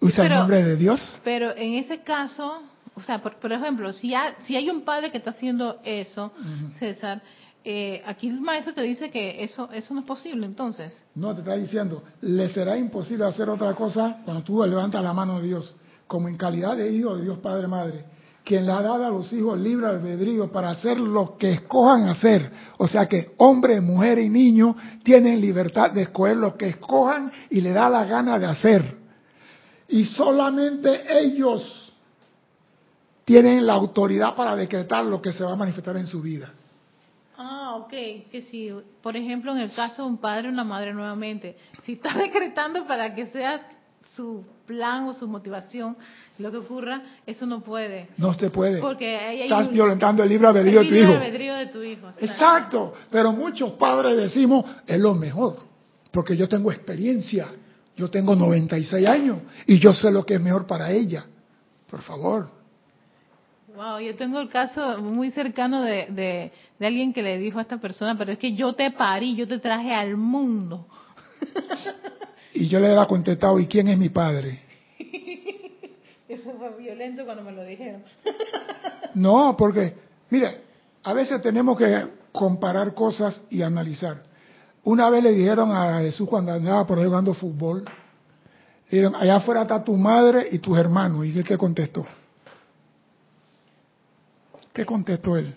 Usa el Pero- nombre de Dios. Pero en ese caso, o sea, por, por ejemplo, si, ha- si hay un padre que está haciendo eso, César, eh, aquí el maestro te dice que eso, eso no es posible, entonces. No, te está diciendo, le será imposible hacer otra cosa cuando tú levantas la mano de Dios, como en calidad de hijo de Dios Padre Madre, quien le ha dado a los hijos libre albedrío para hacer lo que escojan hacer. O sea que hombres, mujeres y niños tienen libertad de escoger lo que escojan y le da la gana de hacer. Y solamente ellos tienen la autoridad para decretar lo que se va a manifestar en su vida. Ok, que si, por ejemplo, en el caso de un padre o una madre nuevamente, si está decretando para que sea su plan o su motivación lo que ocurra, eso no puede. No se puede. Porque ahí hay Estás un- violentando el libre albedrío de tu hijo. albedrío de tu hijo. exacto. Exacto, pero muchos padres decimos, es lo mejor, porque yo tengo experiencia, yo tengo 96 años y yo sé lo que es mejor para ella. Por favor. Wow, yo tengo el caso muy cercano de, de, de alguien que le dijo a esta persona, pero es que yo te parí, yo te traje al mundo. Y yo le he contestado, ¿y quién es mi padre? Eso fue violento cuando me lo dijeron. No, porque, mire, a veces tenemos que comparar cosas y analizar. Una vez le dijeron a Jesús cuando andaba por ahí jugando fútbol, le dijeron, allá afuera está tu madre y tus hermanos. ¿Y él qué contestó? ¿Qué contestó él?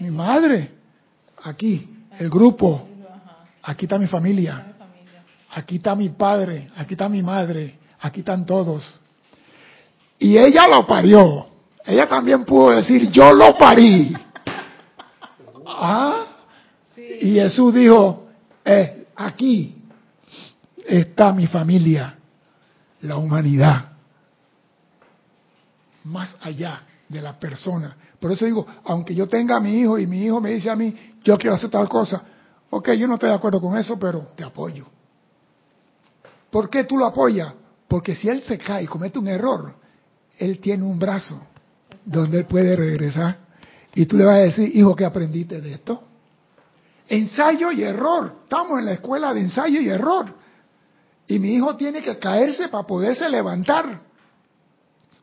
Mi madre, aquí, el grupo, aquí está mi familia, aquí está mi padre, aquí está mi madre, aquí están todos. Y ella lo parió. Ella también pudo decir, yo lo parí. Ah, y Jesús dijo, eh, aquí está mi familia, la humanidad. más allá de la persona. Por eso digo, aunque yo tenga a mi hijo y mi hijo me dice a mí, yo quiero hacer tal cosa, ok, yo no estoy de acuerdo con eso, pero te apoyo. ¿Por qué tú lo apoyas? Porque si él se cae y comete un error, él tiene un brazo donde él puede regresar. Y tú le vas a decir, hijo, ¿qué aprendiste de esto? Ensayo y error. Estamos en la escuela de ensayo y error. Y mi hijo tiene que caerse para poderse levantar.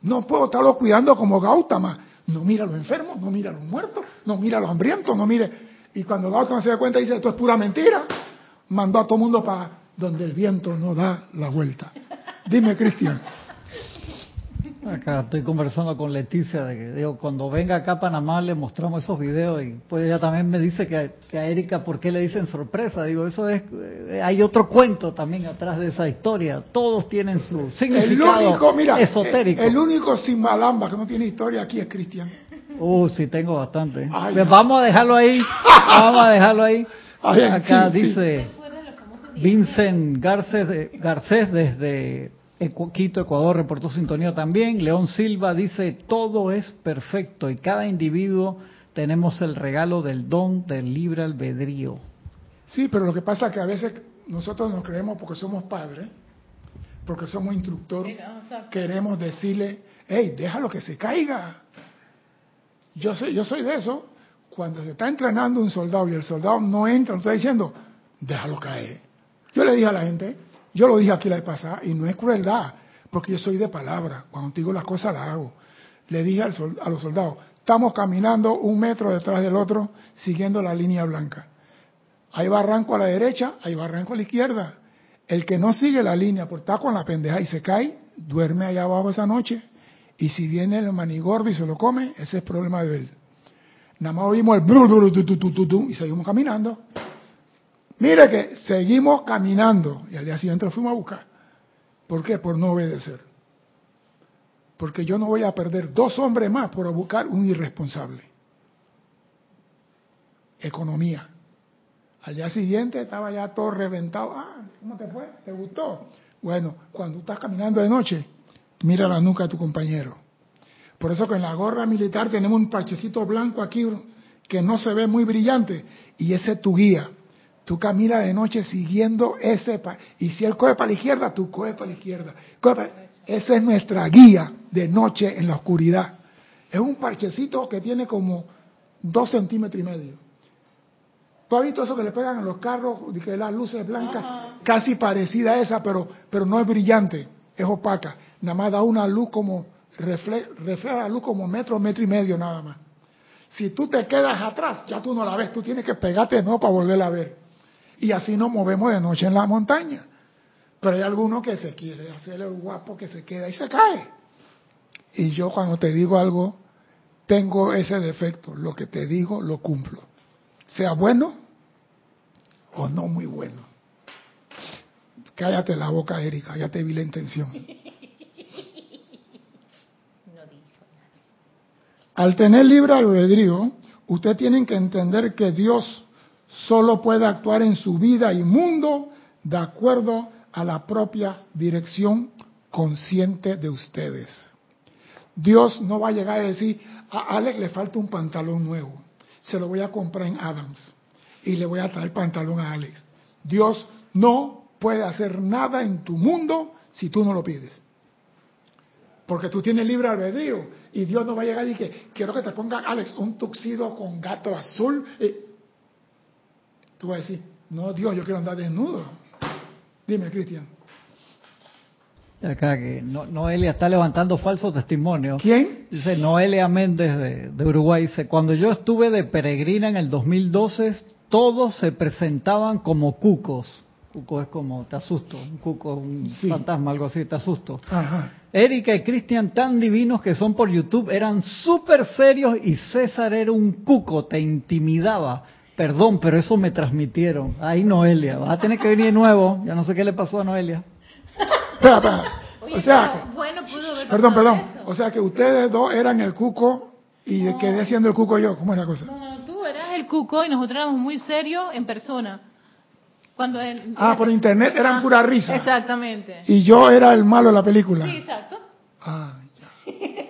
No puedo estarlo cuidando como Gautama. No mira a los enfermos, no mira a los muertos, no mira a los hambrientos, no mire. Y cuando Gautama se da cuenta dice, esto es pura mentira, mandó a todo mundo para donde el viento no da la vuelta. Dime, Cristian. Acá estoy conversando con Leticia de que digo, cuando venga acá a Panamá le mostramos esos videos y pues ella también me dice que, que a Erika por qué le dicen sorpresa. Digo, eso es, eh, hay otro cuento también atrás de esa historia. Todos tienen su significado el único, mira, esotérico. El, el único sin malamba que no tiene historia aquí es Cristian. Uh, sí, tengo bastante. Ay, Pues vamos a dejarlo ahí. vamos a dejarlo ahí. Ah, Acá sí, sí. dice Vincent Garcés, de- Garcés desde Quito, Ecuador, reportó sintonía también. León Silva dice, todo es perfecto y cada individuo tenemos el regalo del don del libre albedrío. Sí, pero lo que pasa es que a veces nosotros nos creemos porque somos padres, porque somos exacto. queremos decirle, hey, déjalo que se caiga. Yo soy, yo soy de eso. Cuando se está entrenando un soldado y el soldado no entra, no está diciendo, déjalo caer. Yo le dije a la gente, yo lo dije aquí la vez pasada, y no es crueldad, porque yo soy de palabra. Cuando digo las cosas, las hago. Le dije al sol- a los soldados, estamos caminando un metro detrás del otro, siguiendo la línea blanca. Hay barranco a la derecha, hay barranco a la izquierda. El que no sigue la línea por estar con la pendeja y se cae, duerme allá abajo esa noche. Y si viene el manigordo y se lo come, ese es problema de él. Nada más oímos el y seguimos caminando. Mire que seguimos caminando y al día siguiente lo fuimos a buscar. ¿Por qué? Por no obedecer. Porque yo no voy a perder dos hombres más por buscar un irresponsable. Economía. Al día siguiente estaba ya todo reventado. Ah, ¿cómo te fue? ¿Te gustó? Bueno, cuando estás caminando de noche, mira la nuca de tu compañero. Por eso que en la gorra militar tenemos un parchecito blanco aquí que no se ve muy brillante y ese es tu guía. Tú caminas de noche siguiendo ese y si él coge para la izquierda, tú coges para la izquierda. Para- Esa es nuestra guía de noche en la oscuridad. Es un parchecito que tiene como dos centímetros y medio. ¿Tú has visto eso que le pegan a los carros, que las luces blancas, casi parecida a esa, pero, pero no es brillante, es opaca. Nada más da una luz como, refle- refleja la luz como metro, metro y medio nada más. Si tú te quedas atrás, ya tú no la ves, tú tienes que pegarte de nuevo para volverla a ver. Y así nos movemos de noche en la montaña. Pero hay alguno que se quiere hacer el guapo que se queda y se cae. Y yo cuando te digo algo, tengo ese defecto. Lo que te digo, lo cumplo. Sea bueno o no muy bueno. Cállate la boca, Erika, ya te vi la intención. Al tener libre albedrío, usted tienen que entender que Dios solo puede actuar en su vida y mundo de acuerdo a la propia dirección consciente de ustedes. Dios no va a llegar a decir, a Alex le falta un pantalón nuevo, se lo voy a comprar en Adams y le voy a traer pantalón a Alex. Dios no puede hacer nada en tu mundo si tú no lo pides. Porque tú tienes libre albedrío y Dios no va a llegar y que quiero que te ponga Alex un tuxido con gato azul. Tú vas a decir, no Dios, yo quiero andar desnudo. Dime, Cristian. Acá que no- Noelia está levantando falsos testimonios. ¿Quién? Dice Noelia Méndez de, de Uruguay, dice, cuando yo estuve de peregrina en el 2012, todos se presentaban como cucos. Cuco es como, te asusto, un cuco, un Sí. fantasma, algo así, te asusto. Ajá. Erika y Cristian, tan divinos que son por YouTube, eran súper serios y César era un cuco, te intimidaba. Perdón, pero eso me transmitieron. Ahí Noelia, vas a tener que venir de nuevo. Ya no sé qué le pasó a Noelia. Espera, espera. Oye, O sea, pero bueno, pudo haber perdón, perdón. eso. O sea que ustedes dos eran el cuco y No. quedé siendo el cuco yo. ¿Cómo es la cosa? No, no, tú eras el cuco y nosotros éramos muy serios en persona. Cuando él, Ah, por internet eran Ah, pura risa. Exactamente. Y yo era el malo de la película. Sí, exacto. Ah, ya.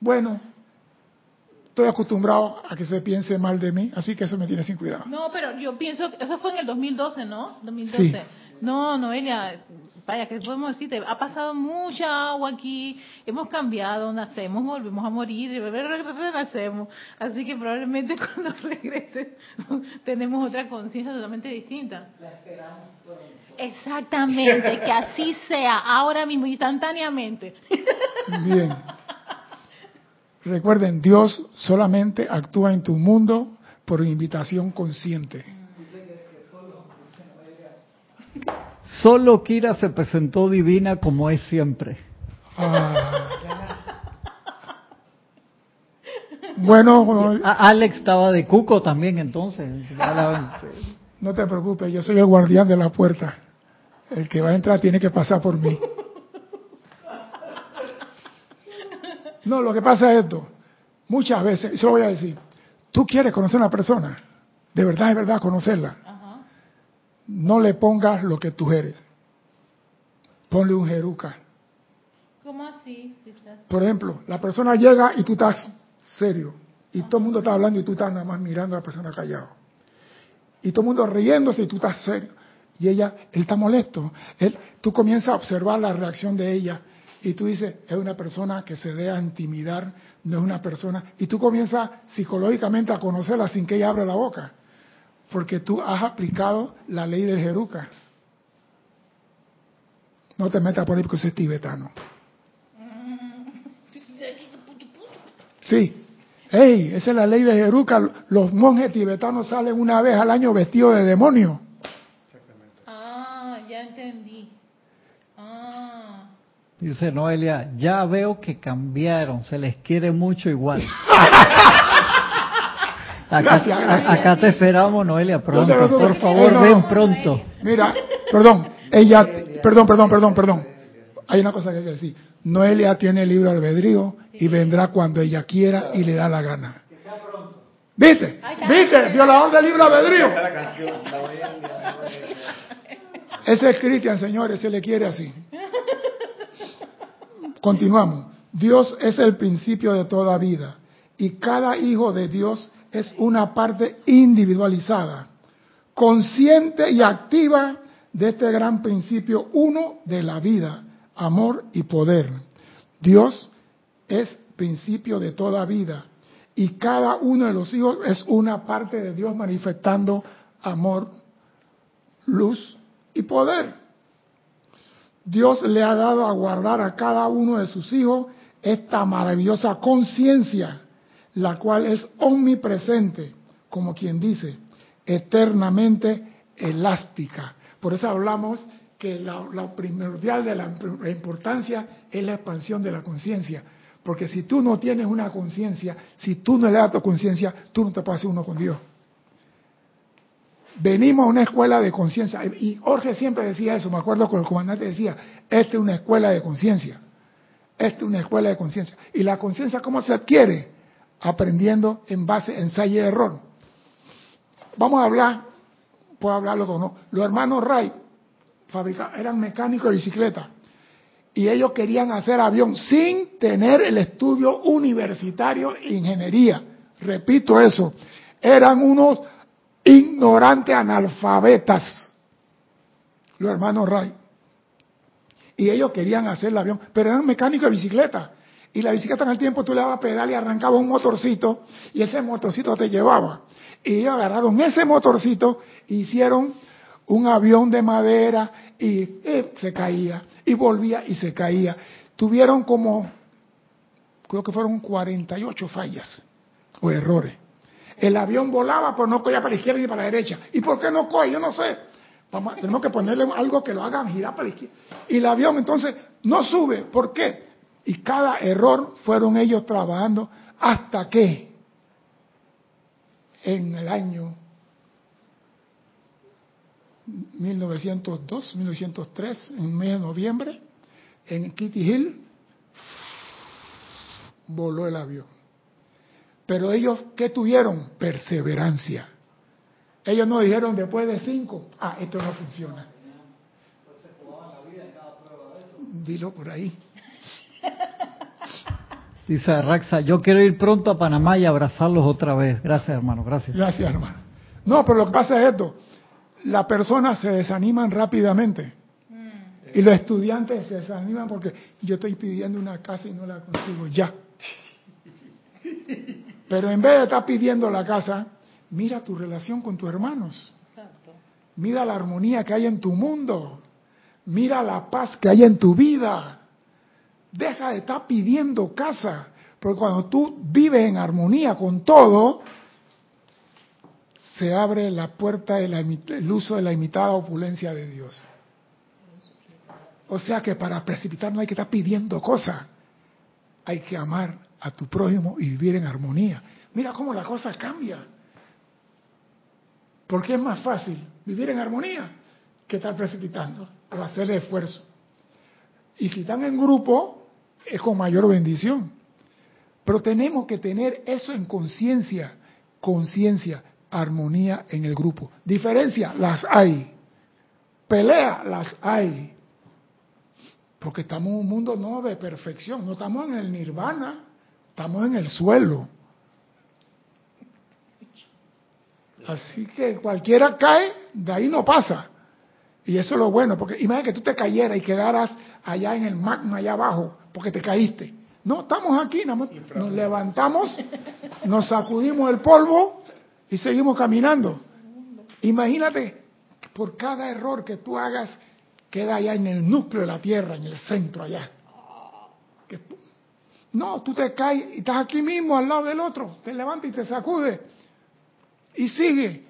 bueno, estoy acostumbrado a que se piense mal de mí, así que eso me tiene sin cuidado. No, pero yo pienso, eso fue en el 2012, ¿no? 2012. Sí. No, Noelia, vaya, ¿qué podemos decirte? Ha pasado mucha agua aquí, hemos cambiado, nacemos, volvemos a morir, renacemos. Así que probablemente cuando regreses tenemos otra conciencia totalmente distinta. Exactamente, que así sea, ahora mismo, instantáneamente. Bien. Recuerden, Dios solamente actúa en tu mundo por invitación consciente. Solo Kira se presentó divina como es siempre. Ah. Bueno, Alex estaba de cuco también entonces. No te preocupes, yo soy el guardián de la puerta. El que va a entrar tiene que pasar por mí. No, lo que pasa es esto. Muchas veces, y se lo voy a decir, tú quieres conocer a una persona, de verdad, es verdad, conocerla. Ajá. No le pongas lo que tú eres. Ponle un jeruca. ¿Cómo así? Por ejemplo, la persona llega y tú estás serio. Y todo el mundo está hablando y tú estás nada más mirando a la persona callado. Y todo el mundo riéndose y tú estás serio. Y ella, él está molesto. Él, tú comienzas a observar la reacción de ella. Y tú dices, es una persona que se deja intimidar, no es una persona. Y tú comienzas psicológicamente a conocerla sin que ella abra la boca. Porque tú has aplicado la ley del Jeruca. No te metas por ahí porque ese es tibetano. Sí. Ey, esa es la ley de Jeruca. Los monjes tibetanos salen una vez al año vestidos de demonio. Ah, ya entendí. Dice Noelia, ya veo que cambiaron, se les quiere mucho igual. Acá, Gracias, gracias. a- acá te esperamos, Noelia, No pronto. Por favor, No, no. ven pronto. Mira, perdón, ella, perdón, perdón, perdón, perdón. Hay una cosa que hay que decir. Noelia tiene libre albedrío y vendrá cuando ella quiera y le da la gana. ¿Viste? ¿Viste? Violador del libre albedrío. Ese es Cristian, señores, se le quiere así. Continuamos. Dios es el principio de toda vida y cada hijo de Dios es una parte individualizada, consciente y activa de este gran principio uno de la vida, amor y poder. Dios es principio de toda vida y cada uno de los hijos es una parte de Dios manifestando amor, luz y poder. Dios le ha dado a guardar a cada uno de sus hijos esta maravillosa conciencia, la cual es omnipresente, como quien dice, eternamente elástica. Por eso hablamos que la, primordial de la, la importancia es la expansión de la conciencia. Porque si tú no tienes una conciencia, si tú no le das tu conciencia, tú no te puedes hacer uno con Dios. Venimos a una escuela de conciencia. Y Jorge siempre decía eso, me acuerdo que el comandante decía, esta es una escuela de conciencia. Esta es una escuela de conciencia. ¿Y la conciencia cómo se adquiere? Aprendiendo en base a ensayo y error. Vamos a hablar, puedo hablarlo con no. Los hermanos Wright fabrica- eran mecánicos de bicicleta y ellos querían hacer avión sin tener el estudio universitario de ingeniería. Repito eso, eran unos ignorantes analfabetas, los hermanos Wright. Y ellos querían hacer el avión, pero eran mecánicos de bicicleta. Y la bicicleta en el tiempo tú le dabas pedal y arrancaba un motorcito y ese motorcito te llevaba. Y ellos agarraron ese motorcito hicieron un avión de madera y eh, se caía y volvía y se caía. Tuvieron como, creo que fueron 48 fallas o errores. El avión volaba, pero no cogía para la izquierda ni para la derecha. ¿Y por qué no coge? Yo no sé. Tenemos que ponerle algo que lo haga girar para la izquierda. Y el avión entonces no sube. ¿Por qué? Y cada error fueron ellos trabajando hasta que en el año 1902, 1903, en el mes de noviembre, en Kitty Hill, voló el avión. Pero ellos, ¿qué tuvieron? Perseverancia. Ellos no dijeron después de cinco, ah, esto no funciona. Dilo por ahí. Dice Raxa, yo quiero ir pronto a Panamá y abrazarlos otra vez. Gracias, hermano, gracias. Gracias, hermano. No, pero lo que pasa es esto. Las personas se desaniman rápidamente. Y los estudiantes se desaniman porque yo estoy pidiendo una casa y no la consigo ya. Pero en vez de estar pidiendo la casa, mira tu relación con tus hermanos. Mira la armonía que hay en tu mundo. Mira la paz que hay en tu vida. Deja de estar pidiendo casa. Porque cuando tú vives en armonía con todo, se abre la puerta del uso de la imitada opulencia de Dios. O sea que para precipitar no hay que estar pidiendo cosas. Hay que amar a tu prójimo y vivir en armonía. Mira cómo la cosa cambia. Porque es más fácil vivir en armonía que estar precipitando o hacer esfuerzo. Y si están en grupo, es con mayor bendición. Pero tenemos que tener eso en conciencia, conciencia, armonía en el grupo. Diferencia, las hay. Pelea, las hay. Porque estamos en un mundo no de perfección, no estamos en el nirvana, estamos en el suelo. Así que cualquiera cae, de ahí no pasa. Y eso es lo bueno, porque imagina que tú te cayeras y quedaras allá en el magma, allá abajo, porque te caíste. No, estamos aquí, nos levantamos, nos sacudimos el polvo y seguimos caminando. Imagínate, por cada error que tú hagas, queda allá en el núcleo de la Tierra, en el centro allá. No, tú te caes y estás aquí mismo al lado del otro, te levantas y te sacudes y sigue.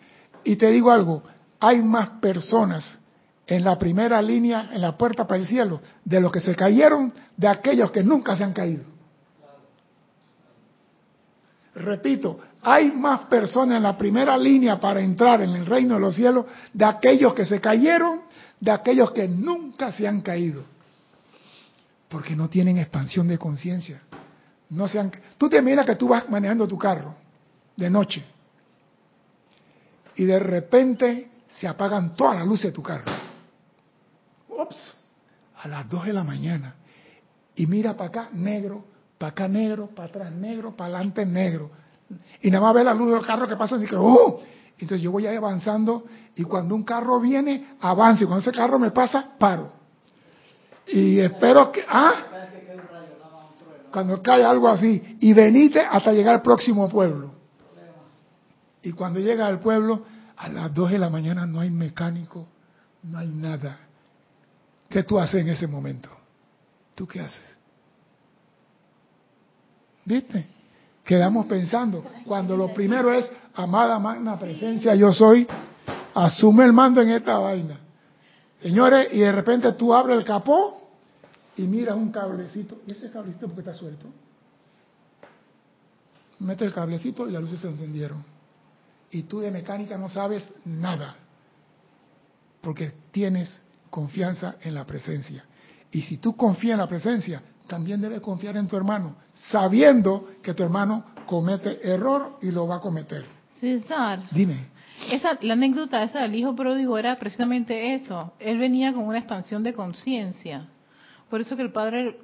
Y te digo algo, hay más personas en la primera línea, en la puerta para el cielo, de los que se cayeron, de aquellos que nunca se han caído. Repito, hay más personas en la primera línea para entrar en el reino de los cielos de aquellos que se cayeron, de aquellos que nunca se han caído. Porque no tienen expansión de conciencia. No se Tú te imaginas que tú vas manejando tu carro de noche y de repente se apagan todas las luces de tu carro. Ups, a las 2 de la mañana. Y mira para acá, negro, para acá negro, para atrás negro, para adelante negro. Y nada más ve la luz del carro que pasa y dice, ¡oh! Entonces yo voy ahí avanzando y cuando un carro viene, avance. Y cuando ese carro me pasa, paro. Y espero que, ah, cuando cae algo así, y venite hasta llegar al próximo pueblo. Y cuando llega al pueblo, a las 2 de la mañana no hay mecánico, no hay nada. ¿Qué tú haces en ese momento? ¿Tú qué haces? ¿Viste? Quedamos pensando, cuando lo primero es, amada magna presencia, yo soy, asume el mando en esta vaina. Señores, y de repente tú abres el capó y miras un cablecito. ¿Y ese cablecito porque está suelto? Mete el cablecito y las luces se encendieron y tú de mecánica no sabes nada, porque tienes confianza en la presencia. Y si tú confías en la presencia, también debes confiar en tu hermano, sabiendo que tu hermano comete error y lo va a cometer. César. Dime. Esa, la anécdota esa del hijo pródigo era precisamente eso. Él venía con una expansión de conciencia. Por eso que el padre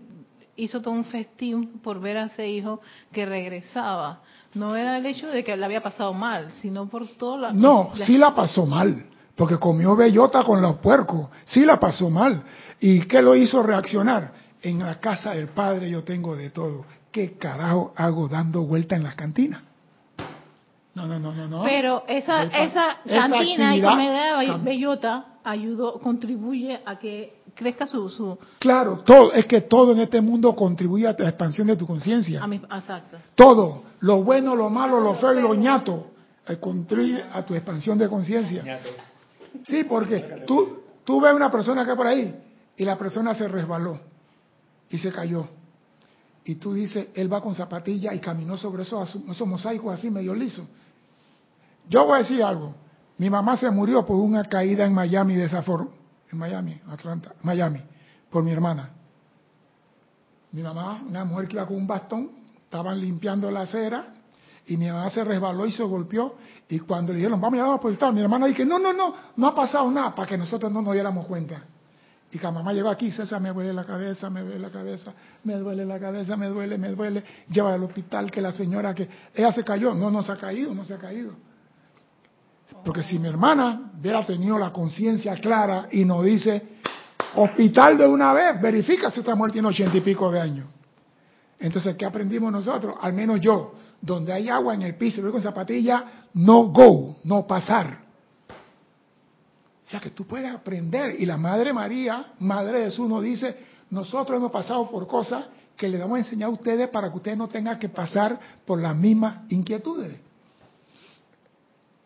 hizo todo un festín por ver a ese hijo que regresaba. No era el hecho de que le había pasado mal, sino por todo la... No, sí la pasó mal, porque comió bellota con los puercos, sí la pasó mal. ¿Y qué lo hizo reaccionar? En la casa del padre yo tengo de todo. ¿Qué carajo hago dando vuelta en las cantinas? No, no, no, no, no. Pero esa, esa, cantina y comida de bellota ayudó, contribuye a que crezca su, su... Claro, todo, es que todo en este mundo contribuye a la expansión de tu conciencia. Exacto. Todo, lo bueno, lo malo, lo feo y lo ñato, eh, contribuye a tu expansión de conciencia. Sí, porque tú, tú ves una persona que por ahí y la persona se resbaló y se cayó. Y tú dices, él va con zapatilla y caminó sobre esos, esos mosaicos así medio liso. Yo voy a decir algo. Mi mamá se murió por una caída en Miami de esa forma en Miami, Atlanta, Miami, por mi hermana. Mi mamá, una mujer que iba con un bastón, estaban limpiando la acera y mi mamá se resbaló y se golpeó y cuando le dijeron, vamos a llamar a mi hermana dije, no, no, no, no ha pasado nada para que nosotros no nos diéramos cuenta. Y cuando mamá llegó aquí, César, me duele la cabeza, me duele la cabeza, me duele la cabeza, me duele, me duele. Lleva al hospital que la señora que ella se cayó. No, no se ha caído, no se ha caído. Porque si mi hermana hubiera tenido la conciencia clara y nos dice, hospital de una vez, verifica si esta mujer tiene ochenta y pico de años. Entonces, ¿qué aprendimos nosotros? Al menos yo, donde hay agua en el piso voy con zapatilla, no go, no pasar. O sea que tú puedes aprender. Y la Madre María, Madre de Jesús, nos dice, nosotros hemos pasado por cosas que le vamos a enseñar a ustedes para que ustedes no tengan que pasar por las mismas inquietudes.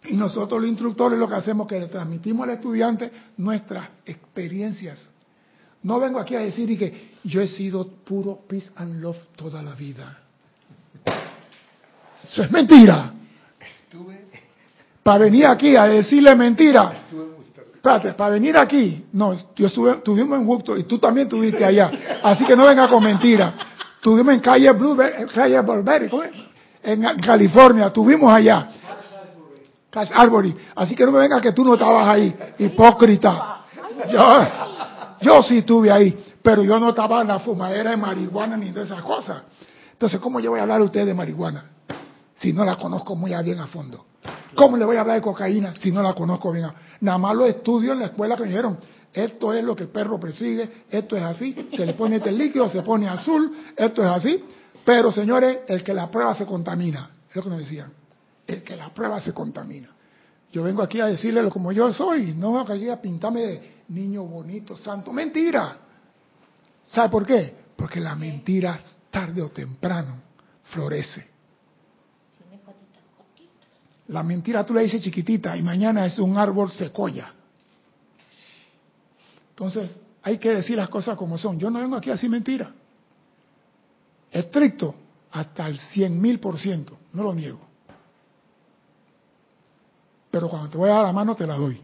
Y nosotros los instructores lo que hacemos es que le transmitimos al estudiante nuestras experiencias. No vengo aquí a decir y que yo he sido puro peace and love toda la vida. Eso es mentira. Para venir aquí a decirle mentira. Espérate, para venir aquí. No, yo estuve, estuvimos en Woodstock y tú también estuviste allá. Así que no venga con mentira. Estuvimos en calle Blueberry, calle Blueberry, en California, estuvimos allá. Cash. Así que no me venga que tú no estabas ahí, hipócrita. Yo, yo sí estuve ahí, pero yo no estaba en la fumadera de marihuana ni de esas cosas. Entonces, ¿cómo yo voy a hablar a usted de marihuana si no la conozco muy bien a fondo? ¿Cómo le voy a hablar de cocaína si no la conozco bien? Nada más lo estudio en la escuela que me dijeron, esto es lo que el perro persigue, esto es así, se le pone este líquido, se pone azul, esto es así. Pero señores, el que la prueba se contamina, es lo que nos decían que la prueba se contamina. Yo vengo aquí a decirle como yo soy, no aquí a pintarme de niño bonito, santo. Mentira. ¿Sabe por qué? Porque la mentira tarde o temprano florece. La mentira tú le dices chiquitita y mañana es un árbol secoya. Entonces, hay que decir las cosas como son. Yo no vengo aquí a decir mentira. Estricto, hasta el cien mil por ciento, no lo niego. Pero cuando te voy a dar la mano, te la doy.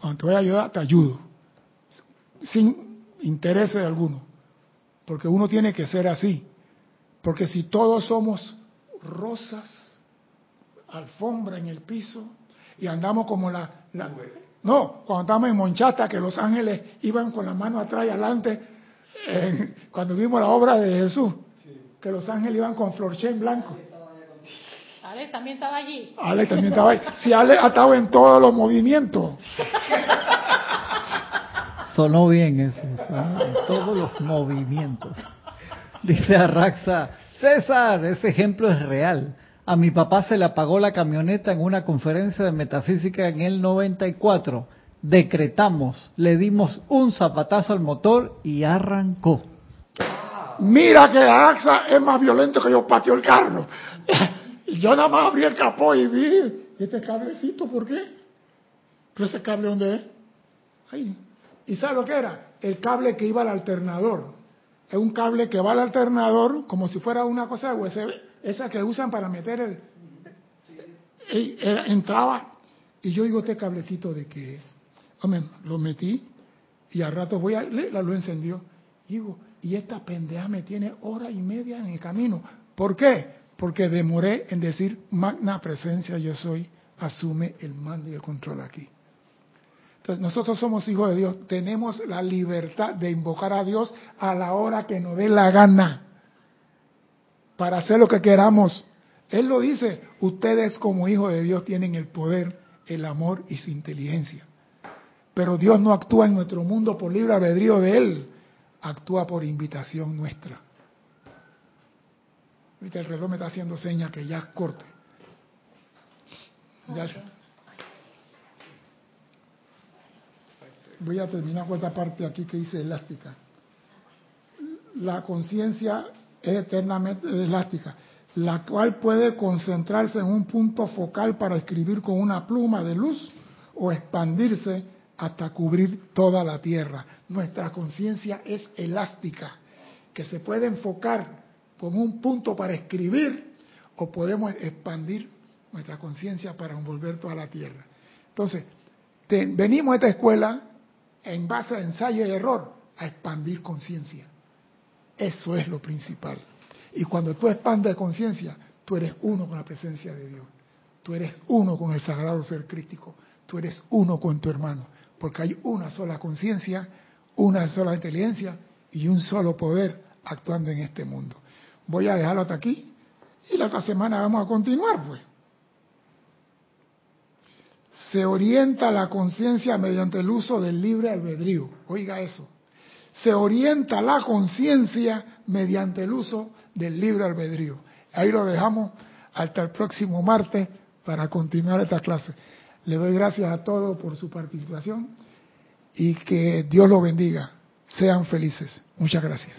Cuando te voy a ayudar, te ayudo. Sin interés de alguno. Porque uno tiene que ser así. Porque si todos somos rosas, alfombra en el piso, y andamos como la... no, cuando estamos en Monchata, que los ángeles iban con la mano atrás y adelante, cuando vimos la obra de Jesús, que los ángeles iban con florchen blanco. Alex también estaba allí. Alex también estaba ahí. Si Alex ha estado en todos los movimientos. Sonó bien eso, en todos los movimientos. Dice Arraxa, César, ese ejemplo es real. A mi papá se le apagó la camioneta en una conferencia de metafísica en el 94. Decretamos, le dimos un zapatazo al motor y arrancó. Mira que Arraxa es más violento que yo patio el carro. Y yo nada más abrí el capó y vi este cablecito, ¿por qué? ¿Pero ese cable dónde es? Ahí. ¿Y sabe lo que era? El cable que iba al alternador. Es un cable que va al alternador como si fuera una cosa de USB, esa que usan para meter el... entraba y yo digo, ¿este cablecito de qué es? Hombre, lo metí y al rato voy a... La luz encendió. Y digo, y esta pendeja me tiene hora y media en el camino. ¿Por qué? Porque demoré en decir magna presencia yo soy, asume el mando y el control aquí. Entonces, nosotros somos hijos de Dios, tenemos la libertad de invocar a Dios a la hora que nos dé la gana, para hacer lo que queramos. Él lo dice, ustedes como hijos de Dios tienen el poder, el amor y su inteligencia. Pero Dios no actúa en nuestro mundo por libre albedrío de Él, actúa por invitación nuestra. El reloj me está haciendo señas que ya corte. Voy a terminar con esta parte aquí que dice elástica. La conciencia es eternamente elástica, la cual puede concentrarse en un punto focal para escribir con una pluma de luz o expandirse hasta cubrir toda la tierra. Nuestra conciencia es elástica, que se puede enfocar con un punto para escribir o podemos expandir nuestra conciencia para envolver toda la tierra. Entonces, venimos a esta escuela en base a ensayo y error a expandir conciencia. Eso es lo principal. Y cuando tú expandes conciencia, tú eres uno con la presencia de Dios. Tú eres uno con el sagrado ser crítico. Tú eres uno con tu hermano. porque hay una sola conciencia, una sola inteligencia y un solo poder actuando en este mundo. Voy a dejarlo hasta aquí y la otra semana vamos a continuar, pues. Se orienta la conciencia mediante el uso del libre albedrío. Oiga eso. Se orienta la conciencia mediante el uso del libre albedrío. Ahí lo dejamos hasta el próximo martes para continuar esta clase. Le doy gracias a todos por su participación y que Dios lo bendiga. Sean felices. Muchas gracias.